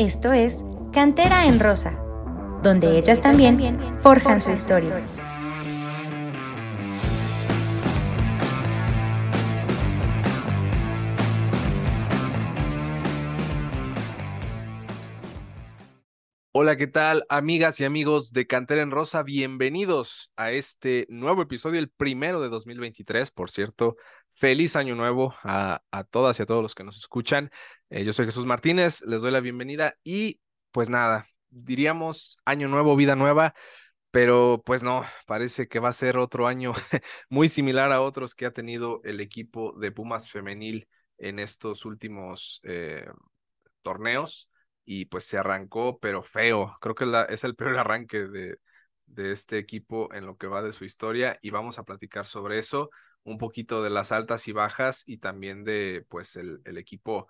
Esto es Cantera en Rosa, donde ellas también forjan su historia. Hola, ¿qué tal, amigas y amigos de Cantera en Rosa? Bienvenidos a este nuevo episodio, el primero de 2023, por cierto. Feliz año nuevo a, todas y a todos los que nos escuchan. Eh, yo soy Jesús Martínez, les doy la bienvenida y pues nada, diríamos año nuevo, vida nueva, pero pues no, parece que va a ser otro año muy similar a otros que ha tenido el equipo de Pumas femenil en estos últimos eh, torneos y pues se arrancó, pero feo. Creo que es el peor arranque de, de este equipo en lo que va de su historia y vamos a platicar sobre eso un poquito de las altas y bajas y también de pues el, el equipo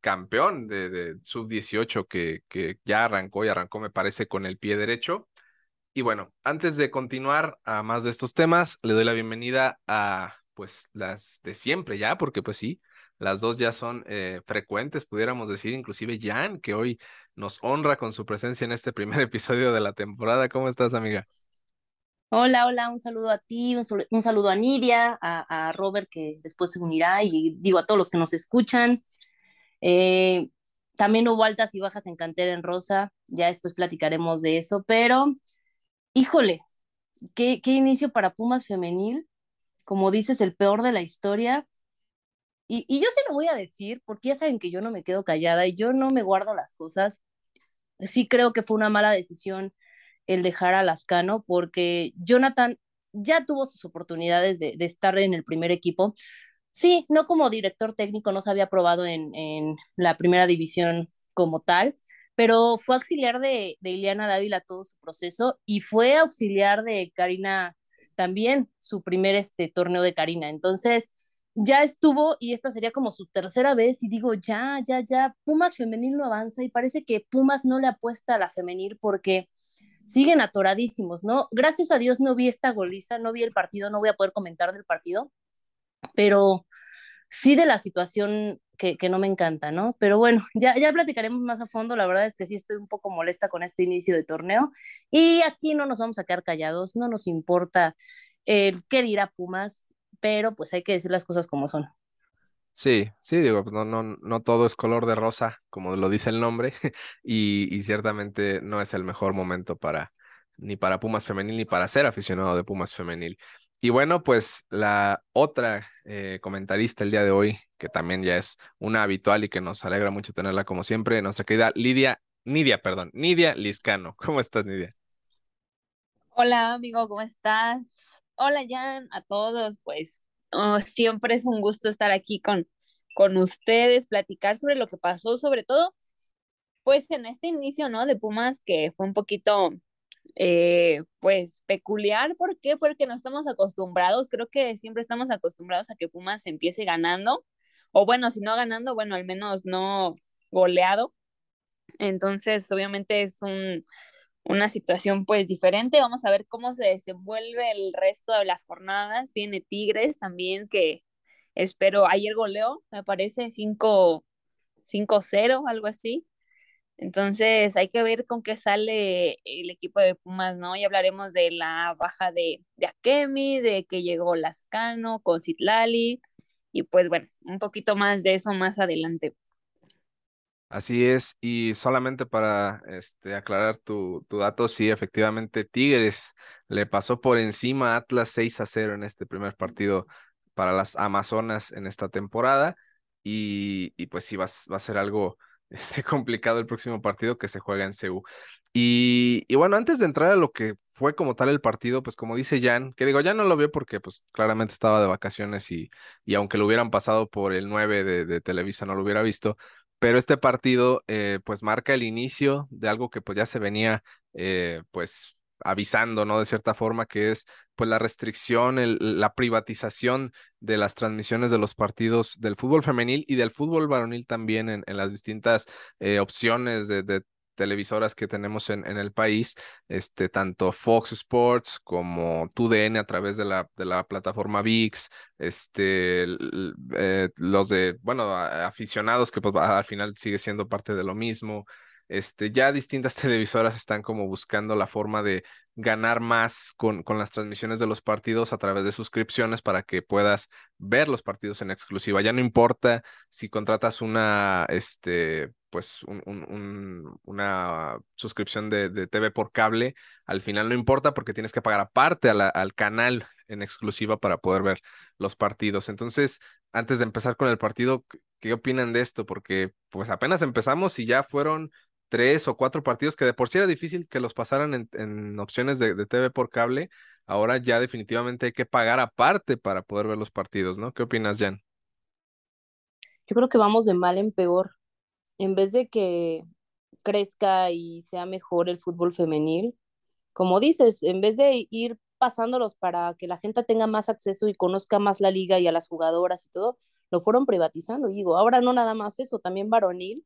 campeón de, de sub-18 que, que ya arrancó y arrancó me parece con el pie derecho. Y bueno, antes de continuar a más de estos temas, le doy la bienvenida a pues las de siempre ya, porque pues sí, las dos ya son eh, frecuentes, pudiéramos decir, inclusive Jan, que hoy nos honra con su presencia en este primer episodio de la temporada. ¿Cómo estás, amiga? Hola, hola, un saludo a ti, un, saludo a Nidia, a, Robert que después se unirá y digo a todos los que nos escuchan. Eh, también hubo altas y bajas en Cantera en Rosa, ya después platicaremos de eso, pero híjole, qué, qué inicio para Pumas femenil, como dices, el peor de la historia. Y, y yo sí lo voy a decir, porque ya saben que yo no me quedo callada y yo no me guardo las cosas. Sí creo que fue una mala decisión el dejar a Lascano, porque Jonathan ya tuvo sus oportunidades de, estar en el primer equipo. Sí, no como director técnico, no se había probado en, la primera división como tal, pero fue auxiliar de, de Ileana Dávila todo su proceso y fue auxiliar de Karina también su primer este, torneo de Karina. Entonces, ya estuvo y esta sería como su tercera vez y digo, ya, ya, ya, Pumas femenil no avanza y parece que Pumas no le apuesta a la femenil porque siguen atoradísimos, ¿no? Gracias a Dios no vi esta goliza, no vi el partido, no voy a poder comentar del partido, pero sí de la situación que, que, no me encanta, ¿no? Pero bueno, ya, ya platicaremos más a fondo, la verdad es que sí estoy un poco molesta con este inicio de torneo y aquí no nos vamos a quedar callados, no nos importa el qué dirá Pumas, pero pues hay que decir las cosas como son. Sí, sí, digo, pues no, no, no todo es color de rosa, como lo dice el nombre, y, y ciertamente no es el mejor momento para ni para Pumas Femenil ni para ser aficionado de Pumas Femenil. Y bueno, pues la otra eh, comentarista el día de hoy, que también ya es una habitual y que nos alegra mucho tenerla como siempre, nuestra querida Lidia, Nidia, perdón, Nidia Liscano. ¿Cómo estás, Nidia? Hola, amigo, ¿cómo estás? Hola, Jan, a todos, pues Oh, siempre es un gusto estar aquí con, con ustedes, platicar sobre lo que pasó, sobre todo, pues en este inicio, ¿no? De Pumas, que fue un poquito, eh, pues, peculiar. ¿Por qué? Porque no estamos acostumbrados, creo que siempre estamos acostumbrados a que Pumas empiece ganando, o bueno, si no ganando, bueno, al menos no goleado. Entonces, obviamente es un, una situación pues diferente. Vamos a ver cómo se desenvuelve el resto de las jornadas. Viene Tigres también, que espero, ayer goleó, me parece 5-0, algo así. Entonces hay que ver con qué sale el equipo de Pumas, ¿no? Y hablaremos de la baja de, de Akemi, de que llegó Lascano con Citlali, y pues bueno, un poquito más de eso más adelante. Así es, y solamente para este, aclarar tu, tu dato, sí, efectivamente, Tigres le pasó por encima a Atlas 6 a 0 en este primer partido para las Amazonas en esta temporada, y, y pues sí, va, va, a ser algo este, complicado el próximo partido que se juega en CEU. Y, y, bueno, antes de entrar a lo que fue como tal el partido, pues como dice Jan, que digo, ya no lo vio porque pues claramente estaba de vacaciones y, y aunque lo hubieran pasado por el 9 de, de Televisa no lo hubiera visto, pero este partido eh, pues marca el inicio de algo que pues ya se venía eh, pues avisando, ¿no? De cierta forma, que es pues la restricción, la privatización de las transmisiones de los partidos del fútbol femenil y del fútbol varonil también en, las distintas eh, opciones de, televisoras que tenemos en, el país, este, tanto Fox Sports como TUDN a través de la, de la plataforma VIX, este, eh, los de, bueno, aficionados que pues, al final sigue siendo parte de lo mismo, este, ya distintas televisoras están como buscando la forma de ganar más con, con las transmisiones de los partidos a través de suscripciones para que puedas ver los partidos en exclusiva. Ya no importa si contratas una, este, pues un, una suscripción de, de, TV por cable, al final no importa porque tienes que pagar aparte al canal en exclusiva para poder ver los partidos. Entonces, antes de empezar con el partido, ¿qué opinan de esto? Porque pues apenas empezamos y ya fueron tres o cuatro partidos que de por sí era difícil que los pasaran en, opciones de, de, TV por cable. Ahora ya definitivamente hay que pagar aparte para poder ver los partidos, ¿no? ¿Qué opinas, Jan? Yo creo que vamos de mal en peor en vez de que crezca y sea mejor el fútbol femenil, como dices, en vez de ir pasándolos para que la gente tenga más acceso y conozca más la liga y a las jugadoras y todo, lo fueron privatizando. digo, ahora no nada más eso, también varonil.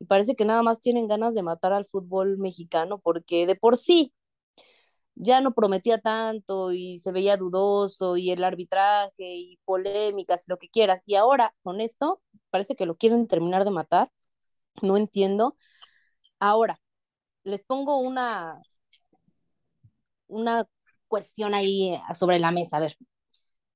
Y parece que nada más tienen ganas de matar al fútbol mexicano porque de por sí ya no prometía tanto y se veía dudoso y el arbitraje y polémicas lo que quieras. Y ahora con esto parece que lo quieren terminar de matar no entiendo. Ahora, les pongo una, una cuestión ahí eh, sobre la mesa. A ver,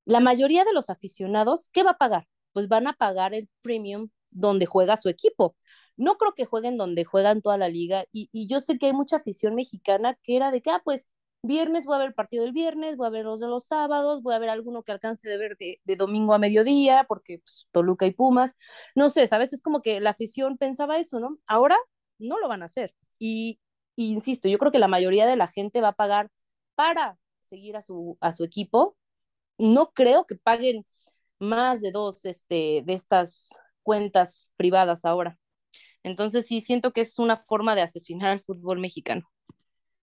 la mayoría de los aficionados, ¿qué va a pagar? Pues van a pagar el premium donde juega su equipo. No creo que jueguen donde juegan toda la liga. Y, y yo sé que hay mucha afición mexicana que era de que, ah, pues viernes voy a ver el partido del viernes, voy a ver los de los sábados, voy a ver alguno que alcance de ver de, domingo a mediodía, porque pues, Toluca y Pumas, no sé, ¿sabes? Es como que la afición pensaba eso, ¿no? Ahora no lo van a hacer. Y, insisto, yo creo que la mayoría de la gente va a pagar para seguir a su, a su equipo. No creo que paguen más de dos este, de estas cuentas privadas ahora. Entonces sí, siento que es una forma de asesinar al fútbol mexicano.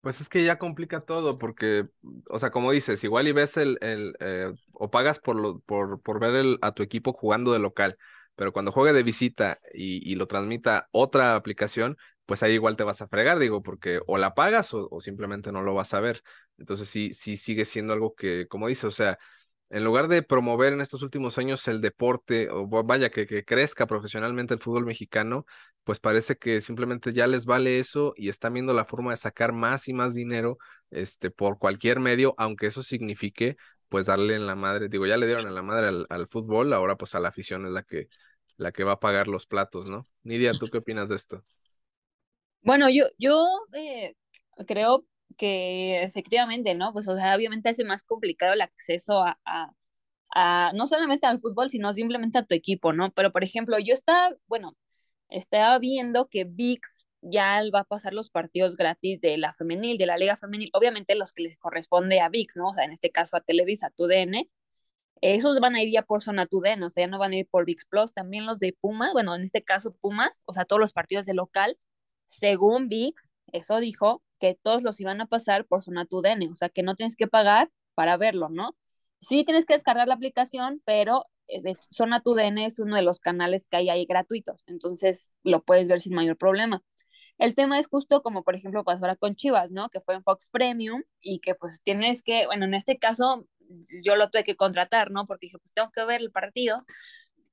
Pues es que ya complica todo, porque, o sea, como dices, igual y ves el, el eh, o pagas por, lo, por, por ver el, a tu equipo jugando de local, pero cuando juegue de visita y, y, lo transmita otra aplicación, pues ahí igual te vas a fregar, digo, porque o la pagas o, o simplemente no lo vas a ver. Entonces sí, sí sigue siendo algo que, como dices, o sea, en lugar de promover en estos últimos años el deporte, o vaya, que, que, crezca profesionalmente el fútbol mexicano, pues parece que simplemente ya les vale eso y están viendo la forma de sacar más y más dinero este, por cualquier medio, aunque eso signifique pues darle en la madre, digo, ya le dieron en la madre al, fútbol, ahora pues a la afición es la que, la que va a pagar los platos, ¿no? Nidia, ¿tú qué opinas de esto? Bueno, yo, yo eh, creo que efectivamente, ¿no? Pues, o sea, obviamente hace más complicado el acceso a, a, no solamente al fútbol, sino simplemente a tu equipo, ¿no? Pero, por ejemplo, yo estaba, bueno, estaba viendo que VIX ya va a pasar los partidos gratis de la femenil, de la liga femenil, obviamente los que les corresponde a VIX, ¿no? O sea, en este caso a Televisa, tu DN, esos van a ir ya por zona DN, o sea, ya no van a ir por VIX Plus, también los de Pumas, bueno, en este caso Pumas, o sea, todos los partidos de local, según VIX, eso dijo, que todos los iban a pasar por Zona o sea que no tienes que pagar para verlo, ¿no? Sí tienes que descargar la aplicación, pero eh, Zona es uno de los canales que hay ahí gratuitos, entonces lo puedes ver sin mayor problema. El tema es justo como, por ejemplo, pasó ahora con Chivas, ¿no? Que fue en Fox Premium y que pues tienes que, bueno, en este caso yo lo tuve que contratar, ¿no? Porque dije, pues tengo que ver el partido,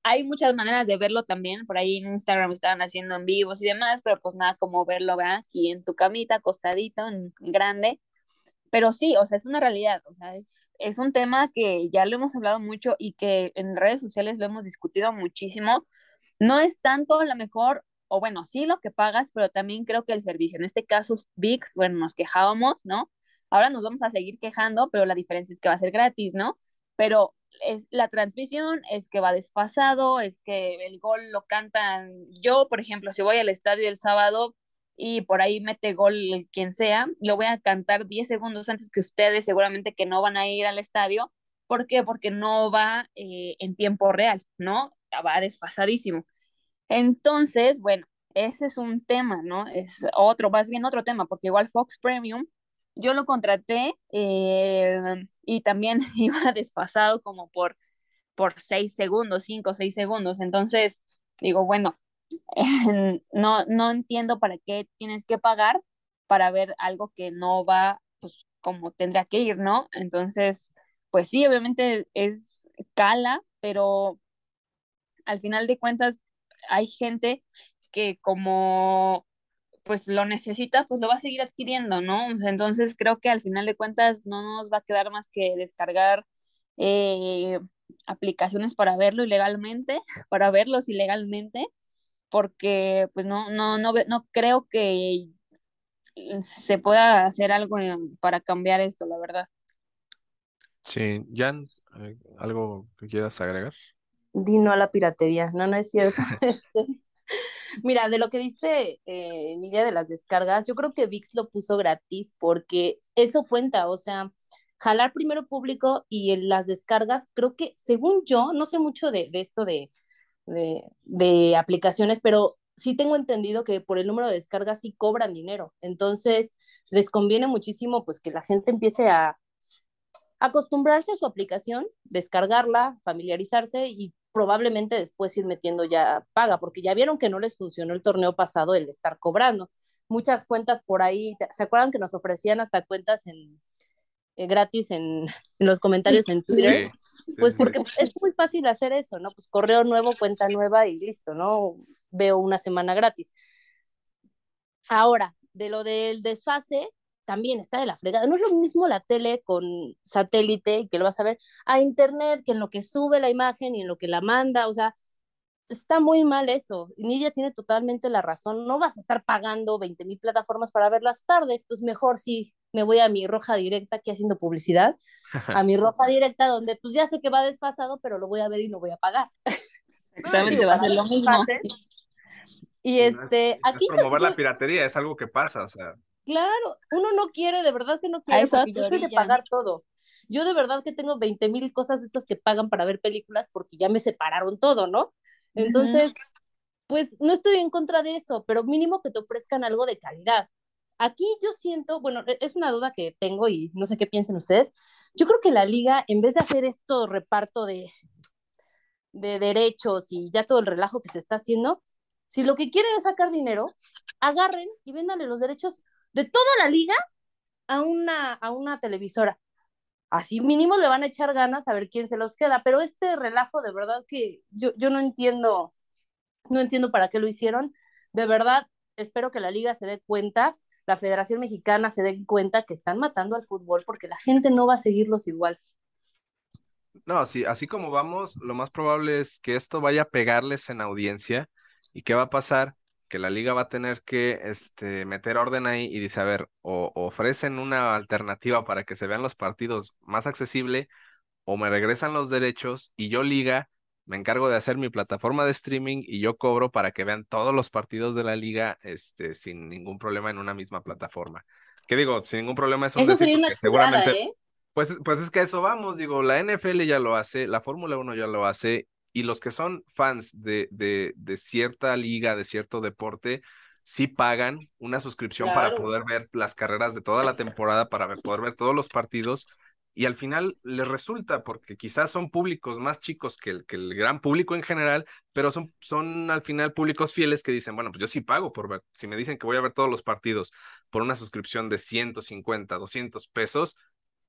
hay muchas maneras de verlo también, por ahí en Instagram estaban haciendo en vivos y demás, pero pues nada como verlo aquí en tu camita, acostadito, en grande. Pero sí, o sea, es una realidad, o sea, es, es un tema que ya lo hemos hablado mucho y que en redes sociales lo hemos discutido muchísimo. No es tanto a lo mejor, o bueno, sí lo que pagas, pero también creo que el servicio, en este caso VIX, bueno, nos quejábamos, ¿no? Ahora nos vamos a seguir quejando, pero la diferencia es que va a ser gratis, ¿no? Pero es la transmisión, es que va desfasado, es que el gol lo cantan. Yo, por ejemplo, si voy al estadio el sábado y por ahí mete gol quien sea, lo voy a cantar 10 segundos antes que ustedes, seguramente que no van a ir al estadio. ¿Por qué? Porque no va eh, en tiempo real, ¿no? Va desfasadísimo. Entonces, bueno, ese es un tema, ¿no? Es otro, más bien otro tema, porque igual Fox Premium yo lo contraté eh, y también iba desfasado como por, por seis segundos, cinco o seis segundos. Entonces, digo, bueno, no, no entiendo para qué tienes que pagar para ver algo que no va pues como tendría que ir, ¿no? Entonces, pues sí, obviamente es cala, pero al final de cuentas hay gente que como pues lo necesita, pues lo va a seguir adquiriendo, ¿no? entonces creo que al final de cuentas no nos va a quedar más que descargar eh, aplicaciones para verlo ilegalmente, para verlos ilegalmente, porque pues no, no, no, no creo que se pueda hacer algo para cambiar esto, la verdad. Sí, Jan, ¿algo que quieras agregar? Dino a la piratería, no, no es cierto. Mira, de lo que dice eh, Nidia de las descargas, yo creo que VIX lo puso gratis porque eso cuenta, o sea, jalar primero público y en las descargas, creo que según yo, no sé mucho de, esto de, de, de, aplicaciones, pero sí tengo entendido que por el número de descargas sí cobran dinero. Entonces, les conviene muchísimo pues que la gente empiece a acostumbrarse a su aplicación, descargarla, familiarizarse y probablemente después ir metiendo ya paga, porque ya vieron que no les funcionó el torneo pasado el estar cobrando. Muchas cuentas por ahí, ¿se acuerdan que nos ofrecían hasta cuentas en, eh, gratis en, en, los comentarios en Twitter? pues porque es muy fácil hacer eso, ¿no? Pues correo nuevo, cuenta nueva y listo, ¿no? Veo una semana gratis. Ahora, de lo del desfase, también está de la fregada. No es lo mismo la tele con satélite, que lo vas a ver, a internet, que en lo que sube la imagen y en lo que la manda, o sea, está muy mal eso. Nidia tiene totalmente la razón. No vas a estar pagando 20 mil plataformas para verlas tarde, pues mejor si me voy a mi roja directa aquí haciendo publicidad, a mi roja directa donde pues ya sé que va desfasado, pero lo voy a ver y no voy a pagar. Exactamente, va a ser lo mismo. Y este, aquí... promover la piratería, es algo que pasa, o sea. Claro, uno no quiere, de verdad que no quiere, porque yo soy de pagar todo. Yo de verdad que tengo 20 mil cosas estas que pagan para ver películas porque ya me separaron todo, ¿no? Entonces, pues no estoy en contra de eso, pero mínimo que te ofrezcan algo de calidad. Aquí yo siento, bueno, e, es una duda que tengo y no sé qué piensen ustedes. Yo creo que la liga, en vez de hacer esto reparto de, de derechos y ya todo el relajo que se está haciendo, si lo que quieren es sacar dinero, agarren y véndanle los derechos de toda la liga a una, a una televisora. Así mínimo le van a echar ganas a ver quién se los queda, pero este relajo de verdad que yo, yo no entiendo, no entiendo para qué lo hicieron. De verdad, espero que la liga se dé cuenta, la Federación Mexicana se dé cuenta que están matando al fútbol porque la gente no va a seguirlos igual. No, así, así como vamos, lo más probable es que esto vaya a pegarles en audiencia. ¿Y qué va a pasar? Que la liga va a tener que este, meter orden ahí y dice, a ver, o, ofrecen una alternativa para que se vean los partidos más accesible o me regresan los derechos y yo liga me encargo de hacer mi plataforma de streaming y yo cobro para que vean todos los partidos de la liga este, sin ningún problema en una misma plataforma. ¿Qué digo? Sin ningún problema es un Eso sería una seguramente ¿eh? Pues, pues es que a eso vamos, digo, la NFL ya lo hace, la Fórmula 1 ya lo hace y los que son fans de, de, de cierta liga, de cierto deporte, sí pagan una suscripción para poder ver las carreras de toda la temporada, para ver, poder ver todos los partidos. Y al final les resulta, porque quizás son públicos más chicos que el, que el gran público en general, pero son, son al final públicos fieles que dicen, bueno, pues yo sí pago por ver, si me dicen que voy a ver todos los partidos por una suscripción de 150, 200 pesos,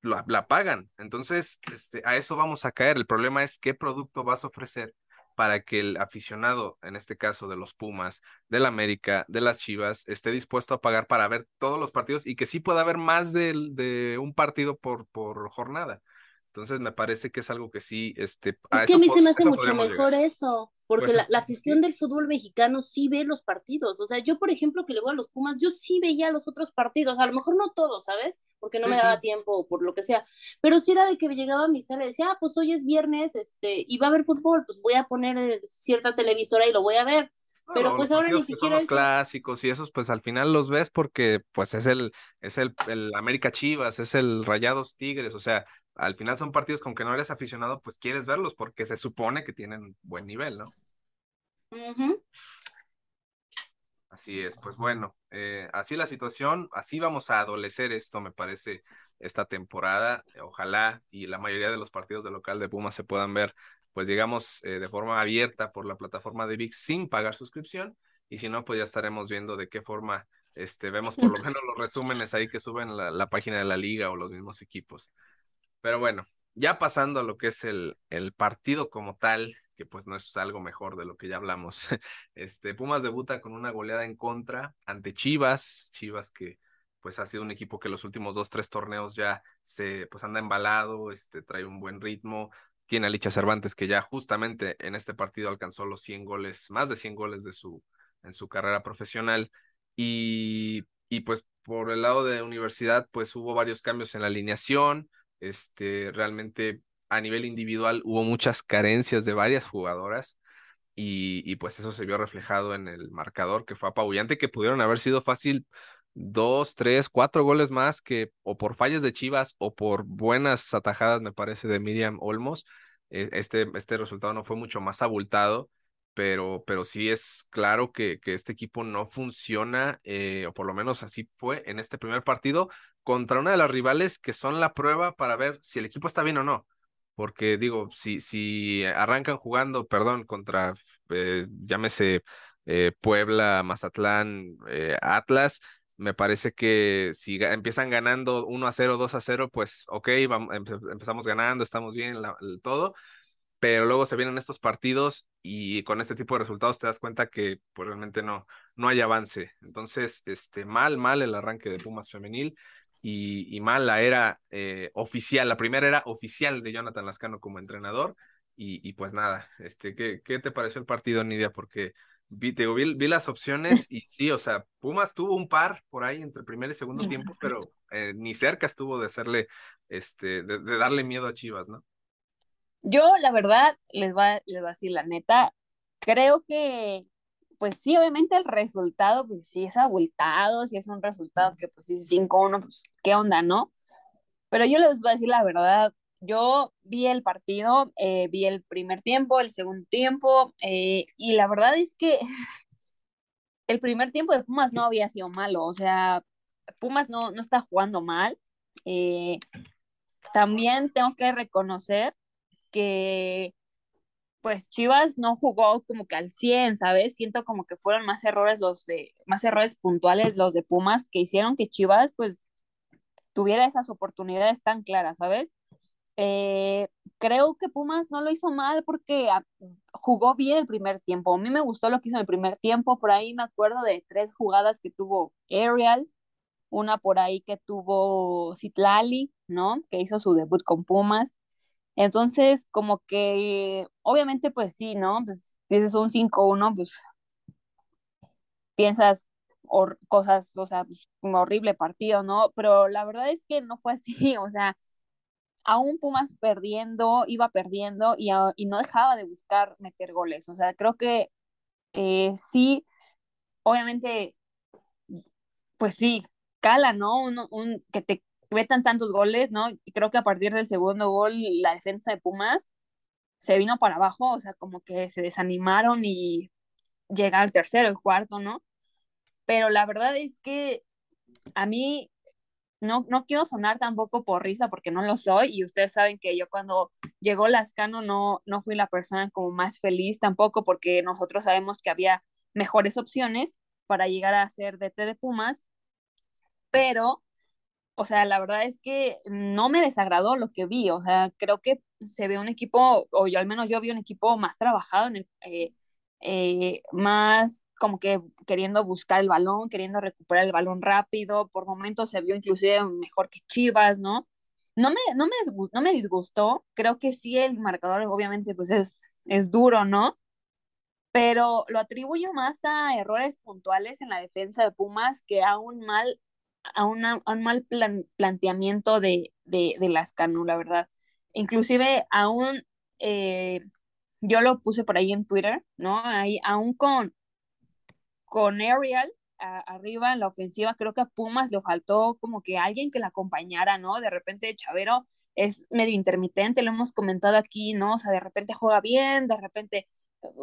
la, pagan. Entonces, este, a eso vamos a caer. El problema es qué producto vas a ofrecer para que el aficionado, en este caso de los Pumas, del América, de las Chivas, esté dispuesto a pagar para ver todos los partidos y que sí pueda haber más de, de un partido por, por jornada. Entonces me parece que es algo que sí, este... Es que a mí se me hace mucho mejor eso, porque pues la, afición del fútbol mexicano sí ve los partidos. O sea, yo, por ejemplo, que le voy a los Pumas, yo sí veía los otros partidos, a lo mejor no todos, ¿sabes? Porque no me daba tiempo o por lo que sea, pero sí era de que llegaba a mi sala y decía, ah, pues hoy es viernes, este, y va a haber fútbol, pues voy a poner eh, cierta televisora y lo voy a ver. Pero pues ahora ni siquiera. Son los clásicos y esos, pues al final los ves porque pues es el, es el, el América Chivas, es el Rayados Tigres, o sea, al final son partidos con que no eres aficionado, pues quieres verlos porque se supone que tienen buen nivel, ¿no? Así es, pues bueno, eh, así la situación, así vamos a adolecer esto, me parece, esta temporada. Ojalá y la mayoría de los partidos de local de Pumas se puedan ver, pues digamos, eh, de forma abierta por la plataforma de VIX sin pagar suscripción. Y si no, pues ya estaremos viendo de qué forma este, vemos por lo menos los resúmenes ahí que suben la, la página de la liga o los mismos equipos. Pero bueno, ya pasando a lo que es el, el partido como tal, que pues no es algo mejor de lo que ya hablamos. Este, Pumas debuta con una goleada en contra ante Chivas, Chivas que pues ha sido un equipo que los últimos dos, tres torneos ya se, pues anda embalado, este, trae un buen ritmo, tiene a Licha Cervantes que ya justamente en este partido alcanzó los 100 goles, más de 100 goles de su, en su carrera profesional y, y pues por el lado de universidad pues hubo varios cambios en la alineación, este, realmente a nivel individual hubo muchas carencias de varias jugadoras y, y, pues eso se vio reflejado en el marcador que fue apabullante, que pudieron haber sido fácil dos, tres, cuatro goles más que o por fallas de Chivas o por buenas atajadas, me parece, de Miriam Olmos. E, este, este resultado no fue mucho más abultado, pero, pero sí es claro que, que este equipo no funciona, eh, o por lo menos así fue en este primer partido, contra una de las rivales que son la prueba para ver si el equipo está bien o no porque digo, si, si arrancan jugando, perdón, contra, eh, llámese eh, Puebla, Mazatlán, Atlas, me parece que si empiezan ganando 1 a 0, 2 a 0, pues ok, vamos, empezamos ganando, estamos bien, todo, pero luego se vienen estos partidos y con este tipo de resultados te das cuenta que pues realmente no, no hay avance. Entonces, este, mal, mal el arranque de Pumas femenil y, mal la era eh, oficial, la primera era oficial de Jonathan Lascano como entrenador. Y, pues nada, este, ¿qué, ¿qué te pareció el partido, Nidia? Porque vi, vi, las opciones y sí, o sea, Pumas tuvo un par por ahí entre primer y segundo tiempo, pero eh, ni cerca estuvo de hacerle, este, de, darle miedo a Chivas, ¿no? Yo, la verdad, les va, les va a decir la neta, creo que pues sí, obviamente el resultado, pues sí es abultado, si es un resultado que pues sí es 5-1, pues qué onda, ¿no? Pero yo les voy a decir la verdad, yo vi el partido, eh, vi el primer tiempo, el segundo tiempo, eh, y la verdad es que el primer tiempo de Pumas no había sido malo, o sea, Pumas no, no está jugando mal. Eh, también tengo que reconocer que pues Chivas no jugó como que al 100, ¿sabes? Siento como que fueron más errores los de, más errores puntuales los de Pumas que hicieron que Chivas pues tuviera esas oportunidades tan claras, ¿sabes? Eh, creo que Pumas no lo hizo mal porque ah, jugó bien el primer tiempo. A mí me gustó lo que hizo en el primer tiempo. Por ahí me acuerdo de tres jugadas que tuvo Ariel, una por ahí que tuvo Citlali, ¿no? Que hizo su debut con Pumas. Entonces, como que, obviamente, pues sí, ¿no? Pues dices un 5-1, pues piensas cosas, o sea, pues, un horrible partido, ¿no? Pero la verdad es que no fue así, o sea, aún Pumas perdiendo, iba perdiendo y, y no dejaba de buscar meter goles, o sea, creo que eh, sí, obviamente, pues sí, cala, ¿no? Un, un, que te metan tantos goles, ¿no? Creo que a partir del segundo gol, la defensa de Pumas se vino para abajo, o sea, como que se desanimaron y llega al tercero, el cuarto, ¿no? Pero la verdad es que a mí no, no quiero sonar tampoco por risa porque no lo soy y ustedes saben que yo cuando llegó Lascano no, no fui la persona como más feliz tampoco porque nosotros sabemos que había mejores opciones para llegar a ser DT de Pumas, pero o sea, la verdad es que no me desagradó lo que vi, o sea, creo que se ve un equipo, o yo al menos yo vi un equipo más trabajado, en el, eh, eh, más como que queriendo buscar el balón, queriendo recuperar el balón rápido, por momentos se vio inclusive mejor que Chivas, ¿no? No me, no me, no me disgustó, creo que sí el marcador obviamente pues es, es duro, ¿no? Pero lo atribuyo más a errores puntuales en la defensa de Pumas que a un mal a, una, un mal planteamiento de, de Lascano, la verdad. Inclusive aún, eh, yo lo puse por ahí en Twitter, ¿no? Ahí, aún con, con Ariel arriba en la ofensiva, creo que a Pumas le faltó como que alguien que la acompañara, ¿no? De repente Chavero es medio intermitente, lo hemos comentado aquí, ¿no? O sea, de repente juega bien, de repente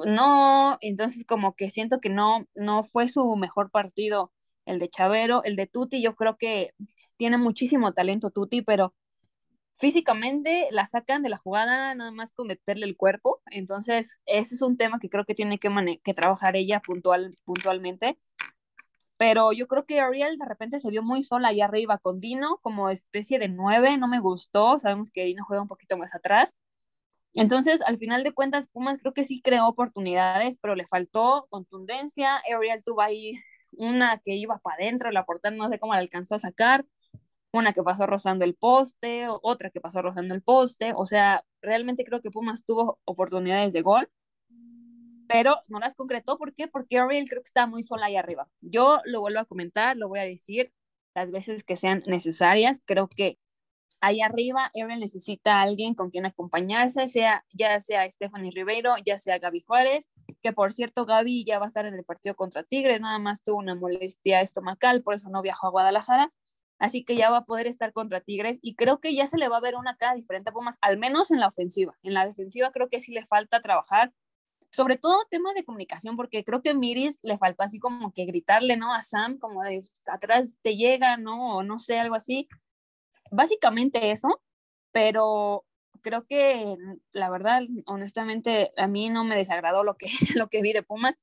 no, entonces como que siento que no, no fue su mejor partido el de Chavero, el de Tuti, yo creo que tiene muchísimo talento Tuti, pero físicamente la sacan de la jugada nada más con meterle el cuerpo, entonces ese es un tema que creo que tiene que, que trabajar ella puntual puntualmente, pero yo creo que Ariel de repente se vio muy sola ahí arriba con Dino como especie de nueve, no me gustó, sabemos que Dino juega un poquito más atrás, Entonces, al final de cuentas, Pumas creo que sí creó oportunidades, pero le faltó contundencia. Ariel tuvo ahí una que iba para adentro, la portada no sé cómo la alcanzó a sacar, una que pasó rozando el poste, otra que pasó rozando el poste. O sea, realmente creo que Pumas tuvo oportunidades de gol, pero no las concretó. ¿Por qué? Porque Ariel creo que está muy sola ahí arriba. Yo lo vuelvo a comentar, lo voy a decir las veces que sean necesarias. Creo que ahí arriba, Aaron necesita a alguien con quien acompañarse, sea, ya sea Stephanie Ribeiro, ya sea Gaby Juárez, que por cierto Gaby ya va a estar en el partido contra Tigres, nada más tuvo una molestia estomacal, por eso no viajó a Guadalajara, así que ya va a poder estar contra Tigres y creo que ya se le va a ver una cara diferente a Pumas, al menos en la ofensiva. En la defensiva creo que sí le falta trabajar, sobre todo temas de comunicación, porque creo que Miris le faltó así como que gritarle, ¿no? A Sam, como de atrás te llega, ¿no? O no sé, algo así básicamente eso, pero creo que la verdad, honestamente, a mí no me desagradó lo que, lo que vi de Pumas.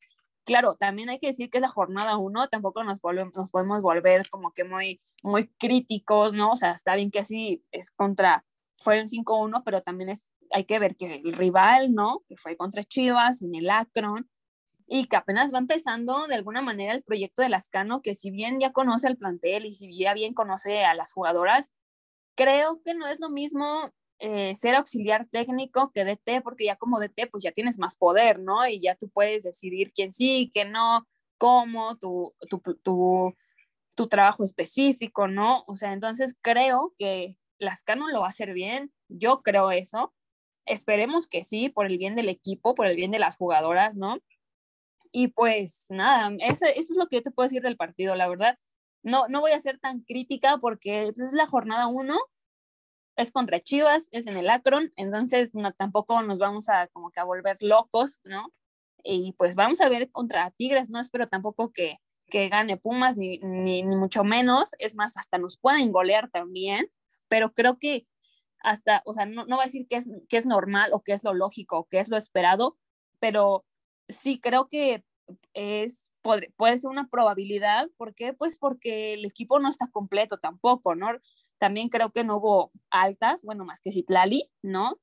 Claro, también hay que decir que es la jornada uno, tampoco nos, nos podemos volver como que muy, muy críticos, ¿no? O sea, está bien que así es contra, fue un 5-1, pero también es, hay que ver que el rival, ¿no? Que fue contra Chivas en el Akron, y que apenas va empezando de alguna manera el proyecto de Lascano, que si bien ya conoce al plantel y si ya bien conoce a las jugadoras, creo que no es lo mismo eh, ser auxiliar técnico que DT, porque ya como DT, pues ya tienes más poder, ¿no? Y ya tú puedes decidir quién sí, quién no, cómo, tu, tu, tu, tu trabajo específico, ¿no? O sea, entonces creo que Lascano lo va a hacer bien, yo creo eso. Esperemos que sí, por el bien del equipo, por el bien de las jugadoras, ¿no? Y pues nada, eso, eso es lo que yo te puedo decir del partido, la verdad no, no voy a ser tan crítica porque es la jornada uno, es contra Chivas, es en el Akron, entonces no, tampoco nos vamos a como que a volver locos, ¿no? Y pues vamos a ver contra Tigres, no espero tampoco que, que gane Pumas, ni, ni, mucho menos, es más, hasta nos pueden golear también, pero creo que hasta, o sea, no, no voy a decir que es, que es normal o que es lo lógico o que es lo esperado, pero sí creo que es, puede, puede ser una probabilidad. ¿Por qué? Pues porque el equipo no está completo tampoco, ¿no? También creo que no hubo altas, bueno, más que Citlali, ¿no?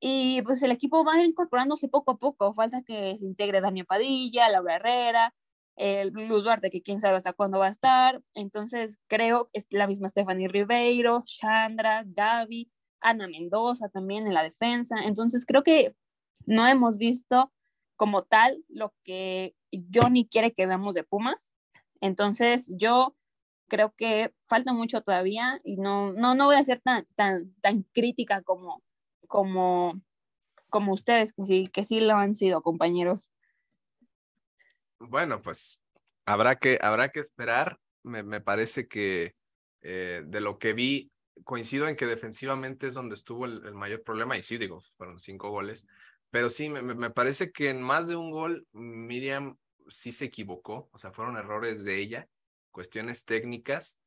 Y pues el equipo va incorporándose poco a poco. Falta que se integre Daniel Padilla, Laura Herrera, el Luz Duarte, que quién sabe hasta cuándo va a estar. Entonces creo que es la misma Stephanie Ribeiro, Chandra, Gaby, Ana Mendoza también en la defensa. Entonces creo que no hemos visto como tal lo que Johnny quiere que veamos de Pumas. Entonces, yo creo que falta mucho todavía y no, no, no voy a ser tan, tan, tan crítica como, como, como ustedes, que sí, que sí lo han sido, compañeros. Bueno, pues habrá que, habrá que esperar. Me, me parece que eh, de lo que vi, coincido en que defensivamente es donde estuvo el, el, mayor problema, y sí, digo, fueron cinco goles, pero sí, me, me, parece que en más de un gol Miriam sí se equivocó, o sea, fueron errores de ella, cuestiones técnicas.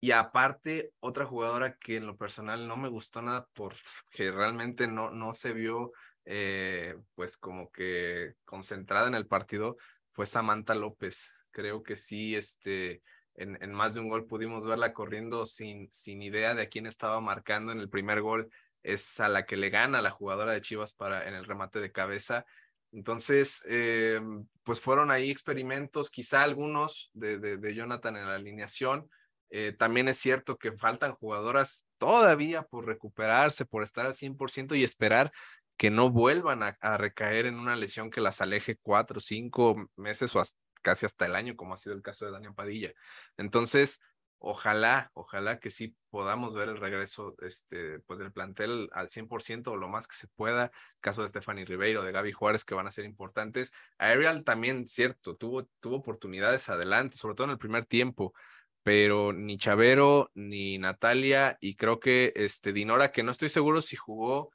Y aparte, otra jugadora que en lo personal no me gustó nada porque realmente no, no se vio eh, pues como que concentrada en el partido, fue Samantha López. Creo que sí, este, en, en, más de un gol pudimos verla corriendo sin, sin idea de a quién estaba marcando en el primer gol es a la que le gana la jugadora de Chivas para en el remate de cabeza. Entonces, eh, pues fueron ahí experimentos, quizá algunos de, de, Jonathan en la alineación. Eh, también es cierto que faltan jugadoras todavía por recuperarse, por estar al 100% y esperar que no vuelvan a, a, recaer en una lesión que las aleje cuatro, cinco meses o hasta, casi hasta el año, como ha sido el caso de Daniel Padilla. Entonces, ojalá, ojalá que sí podamos ver el regreso este, pues del plantel al 100% o lo más que se pueda. Caso de Stephanie Ribeiro, de Gaby Juárez, que van a ser importantes. Ariel también, cierto, tuvo, tuvo oportunidades adelante, sobre todo en el primer tiempo, pero ni Chavero ni Natalia y creo que este, Dinora, que no estoy seguro si jugó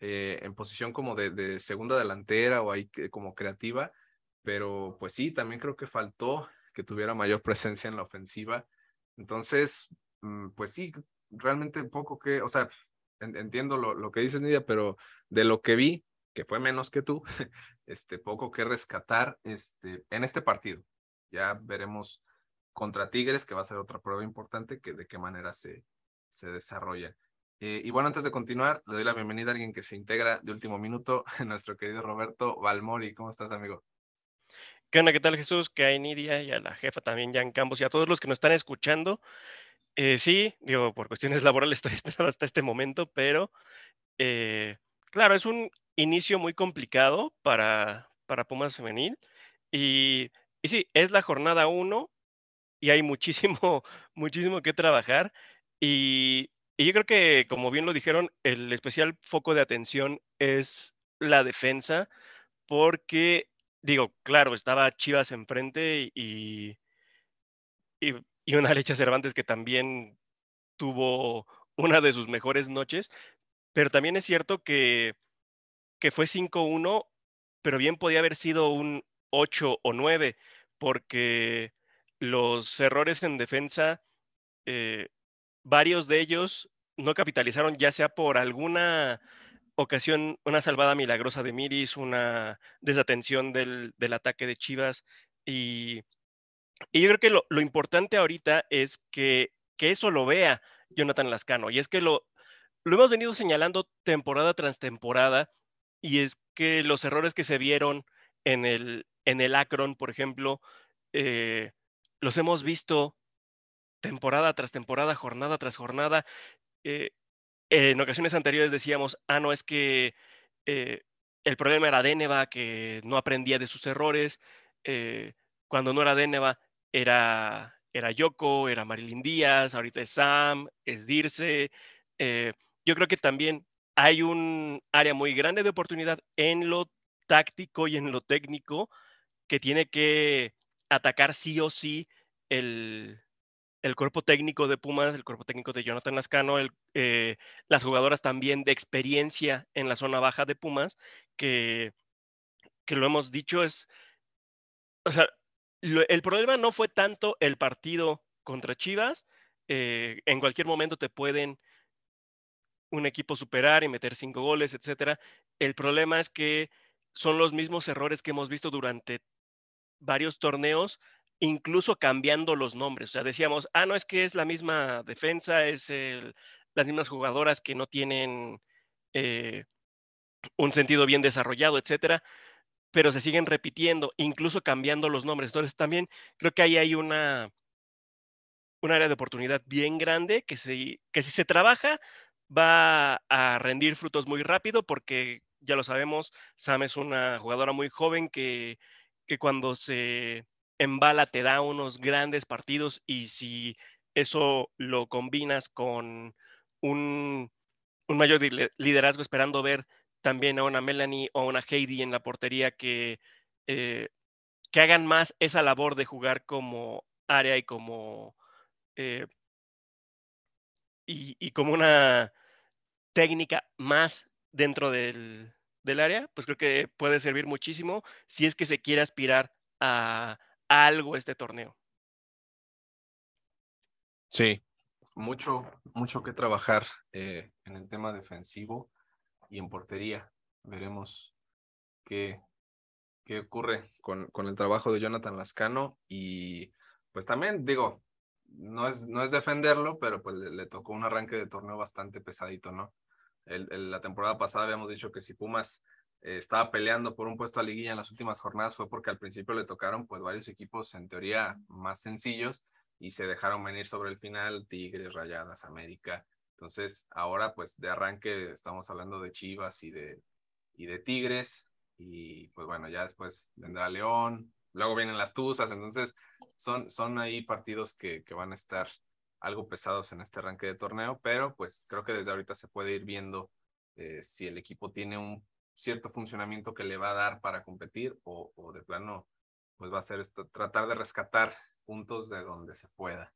eh, en posición como de, de segunda delantera o ahí como creativa, pero pues sí, también creo que faltó que tuviera mayor presencia en la ofensiva entonces, mm, pues sí, realmente poco que, o sea, entiendo lo, lo, que dices, Nidia, pero de lo que vi, que fue menos que tú, este, poco que rescatar este, en este partido. Ya veremos contra Tigres, que va a ser otra prueba importante, que de qué manera se, se desarrolla. Eh, y bueno, antes de continuar, le doy la bienvenida a alguien que se integra de último minuto, nuestro querido Roberto Valmori. ¿Cómo estás, amigo? ¿Qué? ¿Qué tal, Jesús? Que hay Nidia y a la jefa también, Jan Campos, y a todos los que nos están escuchando. Eh, sí, digo, por cuestiones laborales estoy hasta este momento, pero eh, claro, es un inicio muy complicado para, para Pumas Femenil. Y, y sí, es la jornada uno y hay muchísimo, muchísimo que trabajar. Y, y yo creo que, como bien lo dijeron, el especial foco de atención es la defensa, porque, digo, claro, estaba Chivas enfrente y, y, una Lecha Cervantes que también tuvo una de sus mejores noches, pero también es cierto que, que fue 5-1, pero bien podía haber sido un 8 o 9, porque los errores en defensa, eh, varios de ellos no capitalizaron, ya sea por alguna ocasión, una salvada milagrosa de Miris, una desatención del, del ataque de Chivas. Y, y yo creo que lo, lo, importante ahorita es que, que eso lo vea Jonathan Lascano. Y es que lo, lo hemos venido señalando temporada tras temporada, y es que los errores que se vieron en el, en el Akron, por ejemplo, eh, los hemos visto temporada tras temporada, jornada tras jornada. Eh, en ocasiones anteriores decíamos, ah, no, es que eh, el problema era Deneva, que no aprendía de sus errores. Eh, cuando no era Deneva, era, era Yoko, era Marilyn Díaz, ahorita es Sam, es Dirce. Eh, yo creo que también hay un área muy grande de oportunidad en lo táctico y en lo técnico que tiene que atacar sí o sí el, el cuerpo técnico de Pumas, el cuerpo técnico de Jonathan Lascano, eh, las jugadoras también de experiencia en la zona baja de Pumas, que, que lo hemos dicho es, o sea, el problema no fue tanto el partido contra Chivas, eh, en cualquier momento te pueden un equipo superar y meter cinco goles, etcétera. El problema es que son los mismos errores que hemos visto durante varios torneos, incluso cambiando los nombres. O sea, decíamos, ah, no es que es la misma defensa, es las mismas jugadoras que no tienen eh, un sentido bien desarrollado, etcétera, pero se siguen repitiendo, incluso cambiando los nombres. Entonces, también creo que ahí hay una un área de oportunidad bien grande que si, que si se trabaja va a rendir frutos muy rápido porque ya lo sabemos, Sam es una jugadora muy joven que, que cuando se embala te da unos grandes partidos y si eso lo combinas con un, un mayor liderazgo esperando ver también a una Melanie o a una Heidi en la portería que, eh, que hagan más esa labor de jugar como área y como eh, y, y, como una técnica más dentro del, del área, pues creo que puede servir muchísimo si es que se quiere aspirar a algo este torneo. Sí, mucho, mucho que trabajar eh, en el tema defensivo y en portería. Veremos qué, qué ocurre con, con el trabajo de Jonathan Lascano y pues también digo, no es, no es defenderlo, pero pues le, le tocó un arranque de torneo bastante pesadito, ¿no? El, el, la temporada pasada habíamos dicho que si Pumas eh, estaba peleando por un puesto a liguilla en las últimas jornadas fue porque al principio le tocaron pues varios equipos en teoría más sencillos y se dejaron venir sobre el final Tigres, Rayadas, América. Entonces ahora pues de arranque estamos hablando de Chivas y de, y de Tigres y pues bueno, ya después vendrá León, luego vienen las Tuzas, entonces son, son ahí partidos que, que van a estar algo pesados en este arranque de torneo, pero pues creo que desde ahorita se puede ir viendo eh, si el equipo tiene un cierto funcionamiento que le va a dar para competir o, de plano pues va a ser esto, tratar de rescatar puntos de donde se pueda.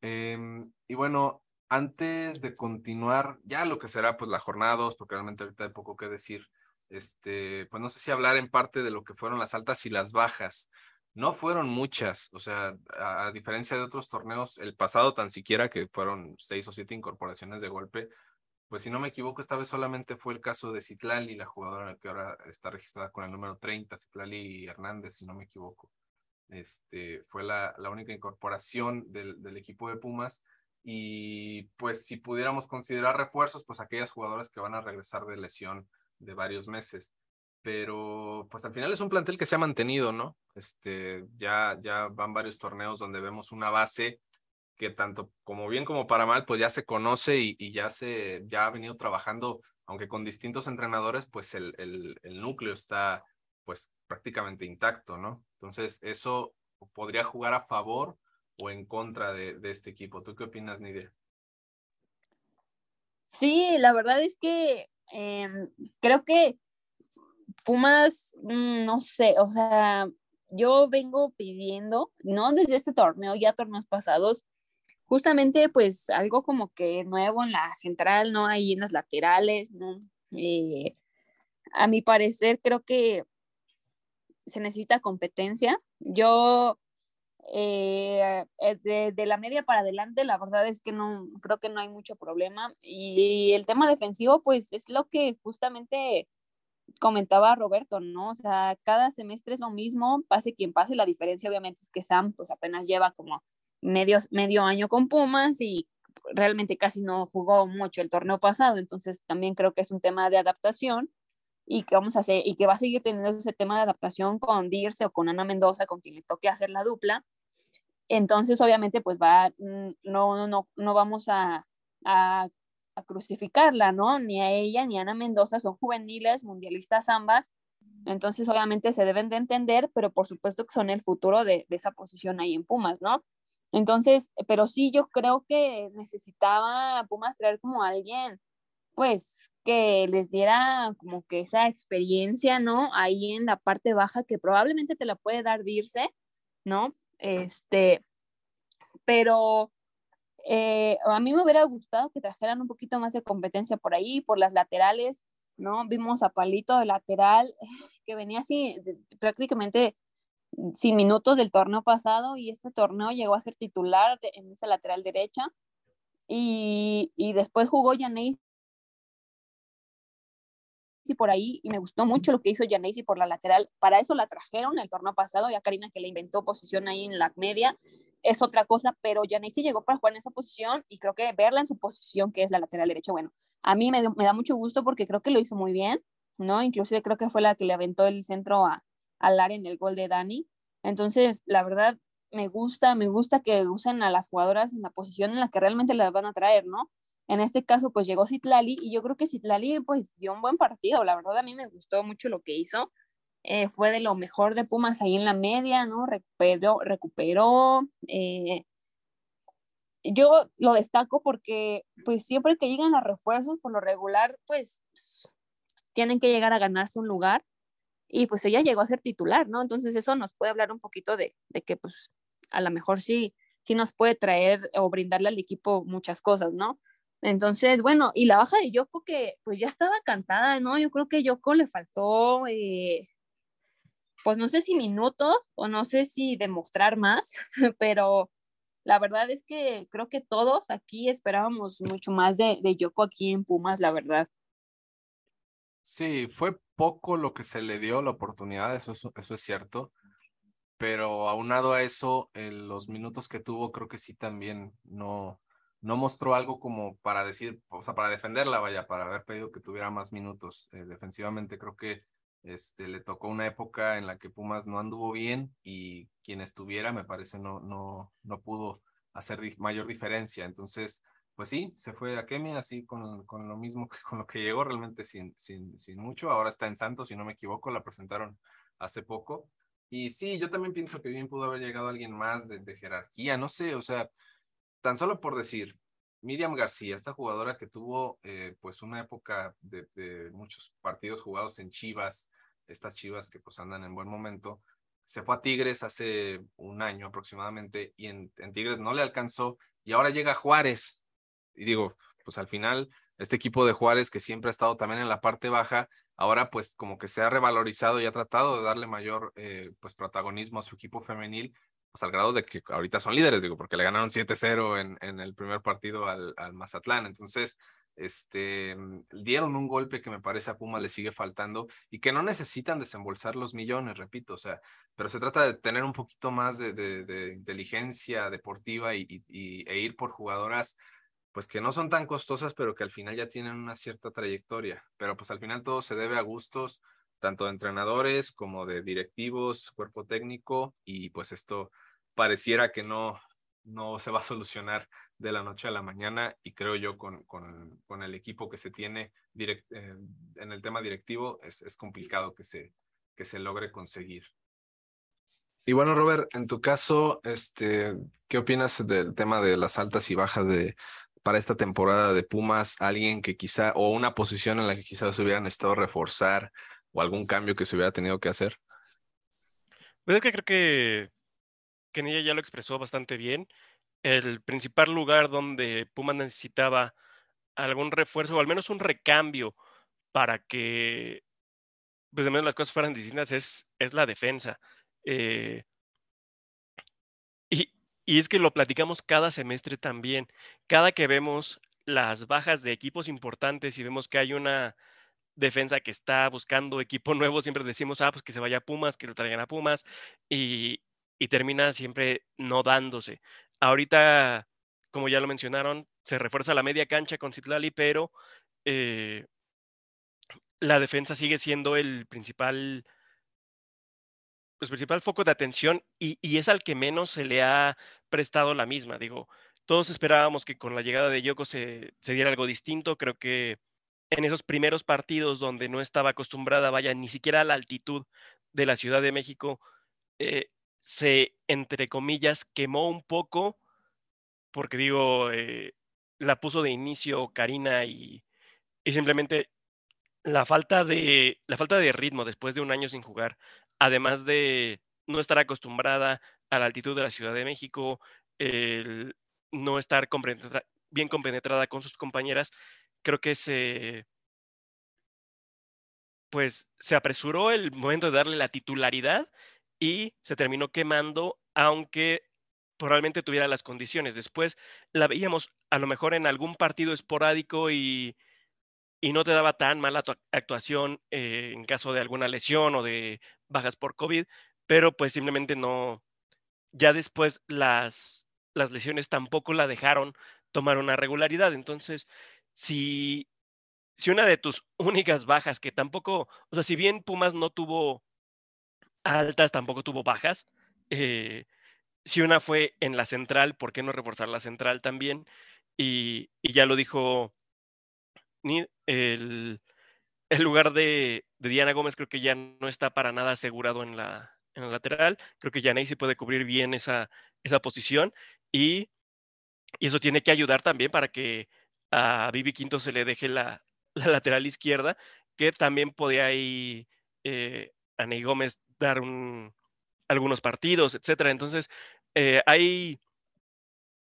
Eh, y bueno, antes de continuar ya lo que será pues la jornada 2, porque realmente ahorita hay poco que decir, este, pues no sé si hablar en parte de lo que fueron las altas y las bajas. No fueron muchas, o sea, a diferencia de otros torneos, el pasado tan siquiera que fueron seis o siete incorporaciones de golpe, pues si no me equivoco, esta vez solamente fue el caso de Citlali, la jugadora que ahora está registrada con el número 30, Citlali Hernández, si no me equivoco. Este, fue la, la única incorporación del, del, equipo de Pumas y pues si pudiéramos considerar refuerzos, pues aquellas jugadoras que van a regresar de lesión de varios meses. Pero pues al final es un plantel que se ha mantenido, ¿no? Este, ya, ya van varios torneos donde vemos una base que tanto como bien como para mal, pues ya se conoce y, ya se, ya ha venido trabajando, aunque con distintos entrenadores, pues el, el, el núcleo está pues prácticamente intacto, ¿no? Entonces eso podría jugar a favor o en contra de, de este equipo. ¿Tú qué opinas, Nidia? Sí, la verdad es que em, creo que Pumas, mm, no sé, o sea, yo vengo pidiendo, no desde este torneo, ya torneos pasados, justamente pues algo como que nuevo en la central, ¿no? Ahí en las laterales, ¿no? Eh, a mi parecer creo que se necesita competencia. Yo eh, de, de, la media para adelante, la verdad es que no, creo que no hay mucho problema. Y el tema defensivo, pues es lo que justamente comentaba Roberto, ¿no? O sea, cada semestre es lo mismo, pase quien pase, la diferencia obviamente es que Sam pues apenas lleva como medio, medio año con Pumas y realmente casi no jugó mucho el torneo pasado, entonces también creo que es un tema de adaptación y que vamos a hacer y que va a seguir teniendo ese tema de adaptación con Dirce o con Ana Mendoza, con quien le toque hacer la dupla. Entonces, obviamente, pues va, mm, no, no, no vamos a, a, crucificarla, ¿no? Ni a ella ni a Ana Mendoza son juveniles, mundialistas ambas. Entonces, obviamente se deben de entender, pero por supuesto que son el futuro de, de esa posición ahí en Pumas, ¿no? Entonces, pero sí, yo creo que necesitaba Pumas traer como alguien, pues, que les diera como que esa experiencia, ¿no? Ahí en la parte baja que probablemente te la puede dar Dirce, ¿no? Este, pero eh, a mí me hubiera gustado que trajeran un poquito más de competencia por ahí, por las laterales, ¿no? Vimos a Palito de lateral que venía así prácticamente sin minutos del torneo pasado y este torneo llegó a ser titular en esa lateral derecha y, y después jugó Yanesi por ahí y me gustó mucho lo que hizo Yanesi por la lateral. Para eso la trajeron el torneo pasado, ya Karina que le inventó posición ahí en la media es otra cosa, pero Yanesi llegó para jugar en esa posición y creo que verla en su posición, que es la lateral derecha, bueno, a mí me, me da mucho gusto porque creo que lo hizo muy bien, ¿no? Inclusive creo que fue la que le aventó el centro a, al área en el gol de Dani. Entonces, la verdad, me gusta, me gusta que usen a las jugadoras en la posición en la que realmente las van a traer, ¿no? En este caso, pues llegó Citlali y yo creo que Citlali, pues dio un buen partido. La verdad, a mí me gustó mucho lo que hizo. Eh, fue de lo mejor de Pumas ahí en la media, ¿no? Recuperó, recuperó. Eh, yo lo destaco porque, pues siempre que llegan los refuerzos, por lo regular, pues tienen que llegar a ganarse un lugar y pues ella llegó a ser titular, ¿no? Entonces eso nos puede hablar un poquito de, de que pues a lo mejor sí, sí nos puede traer o brindarle al equipo muchas cosas, ¿no? Entonces, bueno, y la baja de Yoko que pues ya estaba cantada, ¿no? Yo creo que Yoko le faltó, eh, pues no sé si minutos o no sé si demostrar más, pero la verdad es que creo que todos aquí esperábamos mucho más de, de Yoko aquí en Pumas, la verdad. Sí, fue poco lo que se le dio la oportunidad, eso, eso es cierto, pero aunado a eso, los minutos que tuvo creo que sí también no, no mostró algo como para decir, o sea, para defenderla, vaya, para haber pedido que tuviera más minutos. Eh, defensivamente creo que este, le tocó una época en la que Pumas no anduvo bien y quien estuviera, me parece, no, no, no pudo hacer mayor diferencia. Entonces, pues sí, se fue a Kemia así con, con, lo mismo que con lo que llegó, realmente sin, sin, sin mucho. Ahora está en Santos, si no me equivoco, la presentaron hace poco. Y sí, yo también pienso que bien pudo haber llegado alguien más de, de jerarquía, no sé, o sea, tan solo por decir, Miriam García, esta jugadora que tuvo eh, pues una época de, de, muchos partidos jugados en Chivas, estas Chivas que pues andan en buen momento, se fue a Tigres hace un año aproximadamente y en, en Tigres no le alcanzó y ahora llega Juárez, y digo, pues al final, este equipo de Juárez que siempre ha estado también en la parte baja, ahora pues como que se ha revalorizado y ha tratado de darle mayor eh, pues protagonismo a su equipo femenil, pues al grado de que ahorita son líderes, digo, porque le ganaron 7-0 en, en el primer partido al, al Mazatlán. Entonces, este, dieron un golpe que me parece a Puma le sigue faltando y que no necesitan desembolsar los millones, repito, o sea, pero se trata de tener un poquito más de, de, inteligencia deportiva y, e ir por jugadoras pues que no son tan costosas, pero que al final ya tienen una cierta trayectoria. Pero pues al final todo se debe a gustos, tanto de entrenadores como de directivos, cuerpo técnico, y pues esto pareciera que no, no se va a solucionar de la noche a la mañana y creo yo con, con, con el equipo que se tiene direct, eh, en el tema directivo es, es complicado que se, que se logre conseguir. Y bueno, Robert, en tu caso, este, ¿qué opinas del tema de las altas y bajas de, para esta temporada de Pumas alguien que quizá, o una posición en la que quizás se hubieran estado reforzar o algún cambio que se hubiera tenido que hacer? Pues es que creo que, que ella ya lo expresó bastante bien. El principal lugar donde Pumas necesitaba algún refuerzo o al menos un recambio para que pues de menos las cosas fueran distintas es, es la defensa. Eh, y, y es que lo platicamos cada semestre también. Cada que vemos las bajas de equipos importantes y vemos que hay una defensa que está buscando equipo nuevo, siempre decimos, ah, pues que se vaya a Pumas, que lo traigan a Pumas, y, termina siempre no dándose. Ahorita, como ya lo mencionaron, se refuerza la media cancha con Citlali, pero eh, la defensa sigue siendo el principal pues, principal foco de atención y, es al que menos se le ha prestado la misma. Digo, todos esperábamos que con la llegada de Yoko se, diera algo distinto. Creo que en esos primeros partidos donde no estaba acostumbrada, vaya, ni siquiera a la altitud de la Ciudad de México, eh, se, entre comillas, quemó un poco, porque digo, eh, la puso de inicio Karina y, y simplemente la falta de la falta de ritmo después de un año sin jugar además de no estar acostumbrada a la altitud de la Ciudad de México, el no estar bien compenetrada con sus compañeras, creo que se, pues, se apresuró el momento de darle la titularidad y se terminó quemando, aunque probablemente tuviera las condiciones. Después la veíamos a lo mejor en algún partido esporádico y, y no te daba tan mala actuación eh, en caso de alguna lesión o de bajas por COVID, pero pues simplemente no, ya después las, las lesiones tampoco la dejaron tomar una regularidad. Entonces, si, si una de tus únicas bajas, que tampoco, o sea, si bien Pumas no tuvo altas, tampoco tuvo bajas, eh, si una fue en la central, ¿por qué no reforzar la central también? Y, y ya lo dijo el, el lugar de, Diana Gómez creo que ya no está para nada asegurado en la, en la lateral. Creo que Yanei se puede cubrir bien esa, esa posición y, eso tiene que ayudar también para que a Vivi Quinto se le deje la, lateral izquierda, que también podía ahí eh, a Ney Gómez dar un, algunos partidos, etcétera. Entonces, eh, hay,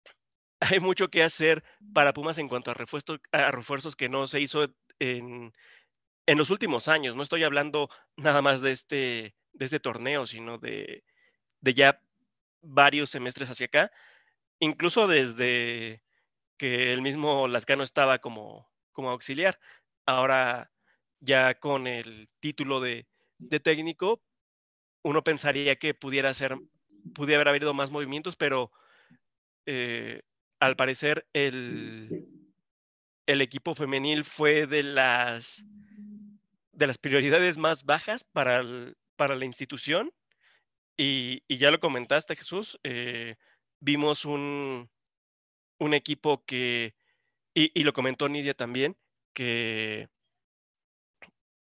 hay mucho que hacer para Pumas en cuanto a refuerzos, a refuerzos que no se hizo en, en los últimos años, no estoy hablando nada más de este, de este torneo, sino de, ya varios semestres hacia acá, incluso desde que el mismo Lascano estaba como, auxiliar. Ahora, ya con el título de, técnico, uno pensaría que pudiera ser, pudiera haber habido más movimientos, pero eh, al parecer el equipo femenil fue de las de las prioridades más bajas para, para la institución. Y, ya lo comentaste, Jesús, eh, vimos un, un, equipo que, y, lo comentó Nidia también, que,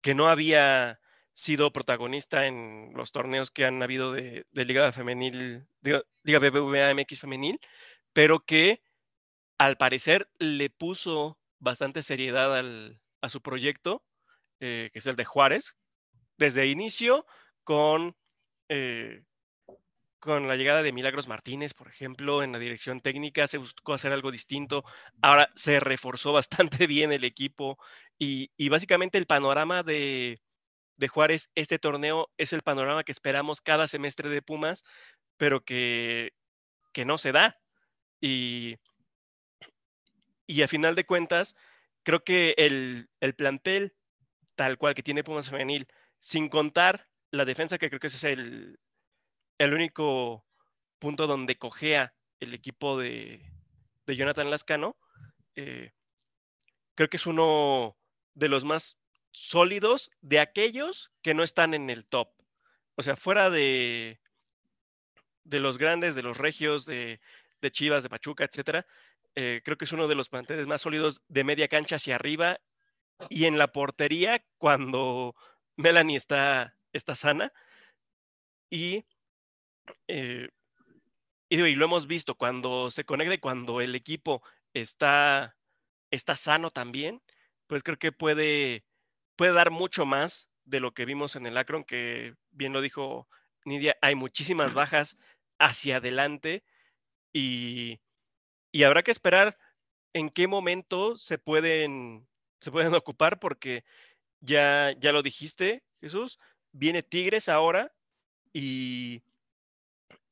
que no había sido protagonista en los torneos que han habido de, Liga Femenil, Liga BBVA MX Femenil, pero que al parecer le puso bastante seriedad al, a su proyecto eh, que es el de Juárez, desde inicio con, eh, con la llegada de Milagros Martínez, por ejemplo, en la dirección técnica, se buscó hacer algo distinto. Ahora se reforzó bastante bien el equipo y, básicamente el panorama de, de Juárez, este torneo es el panorama que esperamos cada semestre de Pumas, pero que, que no se da. Y, y a final de cuentas, creo que el, el plantel tal cual que tiene Pumas Femenil, sin contar la defensa, que creo que ese es el, el único punto donde cojea el equipo de, de Jonathan Lascano, eh, creo que es uno de los más sólidos de aquellos que no están en el top. O sea, fuera de, de los grandes, de los regios, de, de Chivas, de Pachuca, etcétera, eh, creo que es uno de los planteles más sólidos de media cancha hacia arriba y en la portería cuando Melanie está, está sana. Y, eh, y, lo hemos visto cuando se conecta y cuando el equipo está, está sano también, pues creo que puede, puede dar mucho más de lo que vimos en el Akron, que bien lo dijo Nidia, hay muchísimas bajas hacia adelante y, y habrá que esperar en qué momento se pueden, se pueden ocupar porque ya, ya lo dijiste, Jesús, viene Tigres ahora y,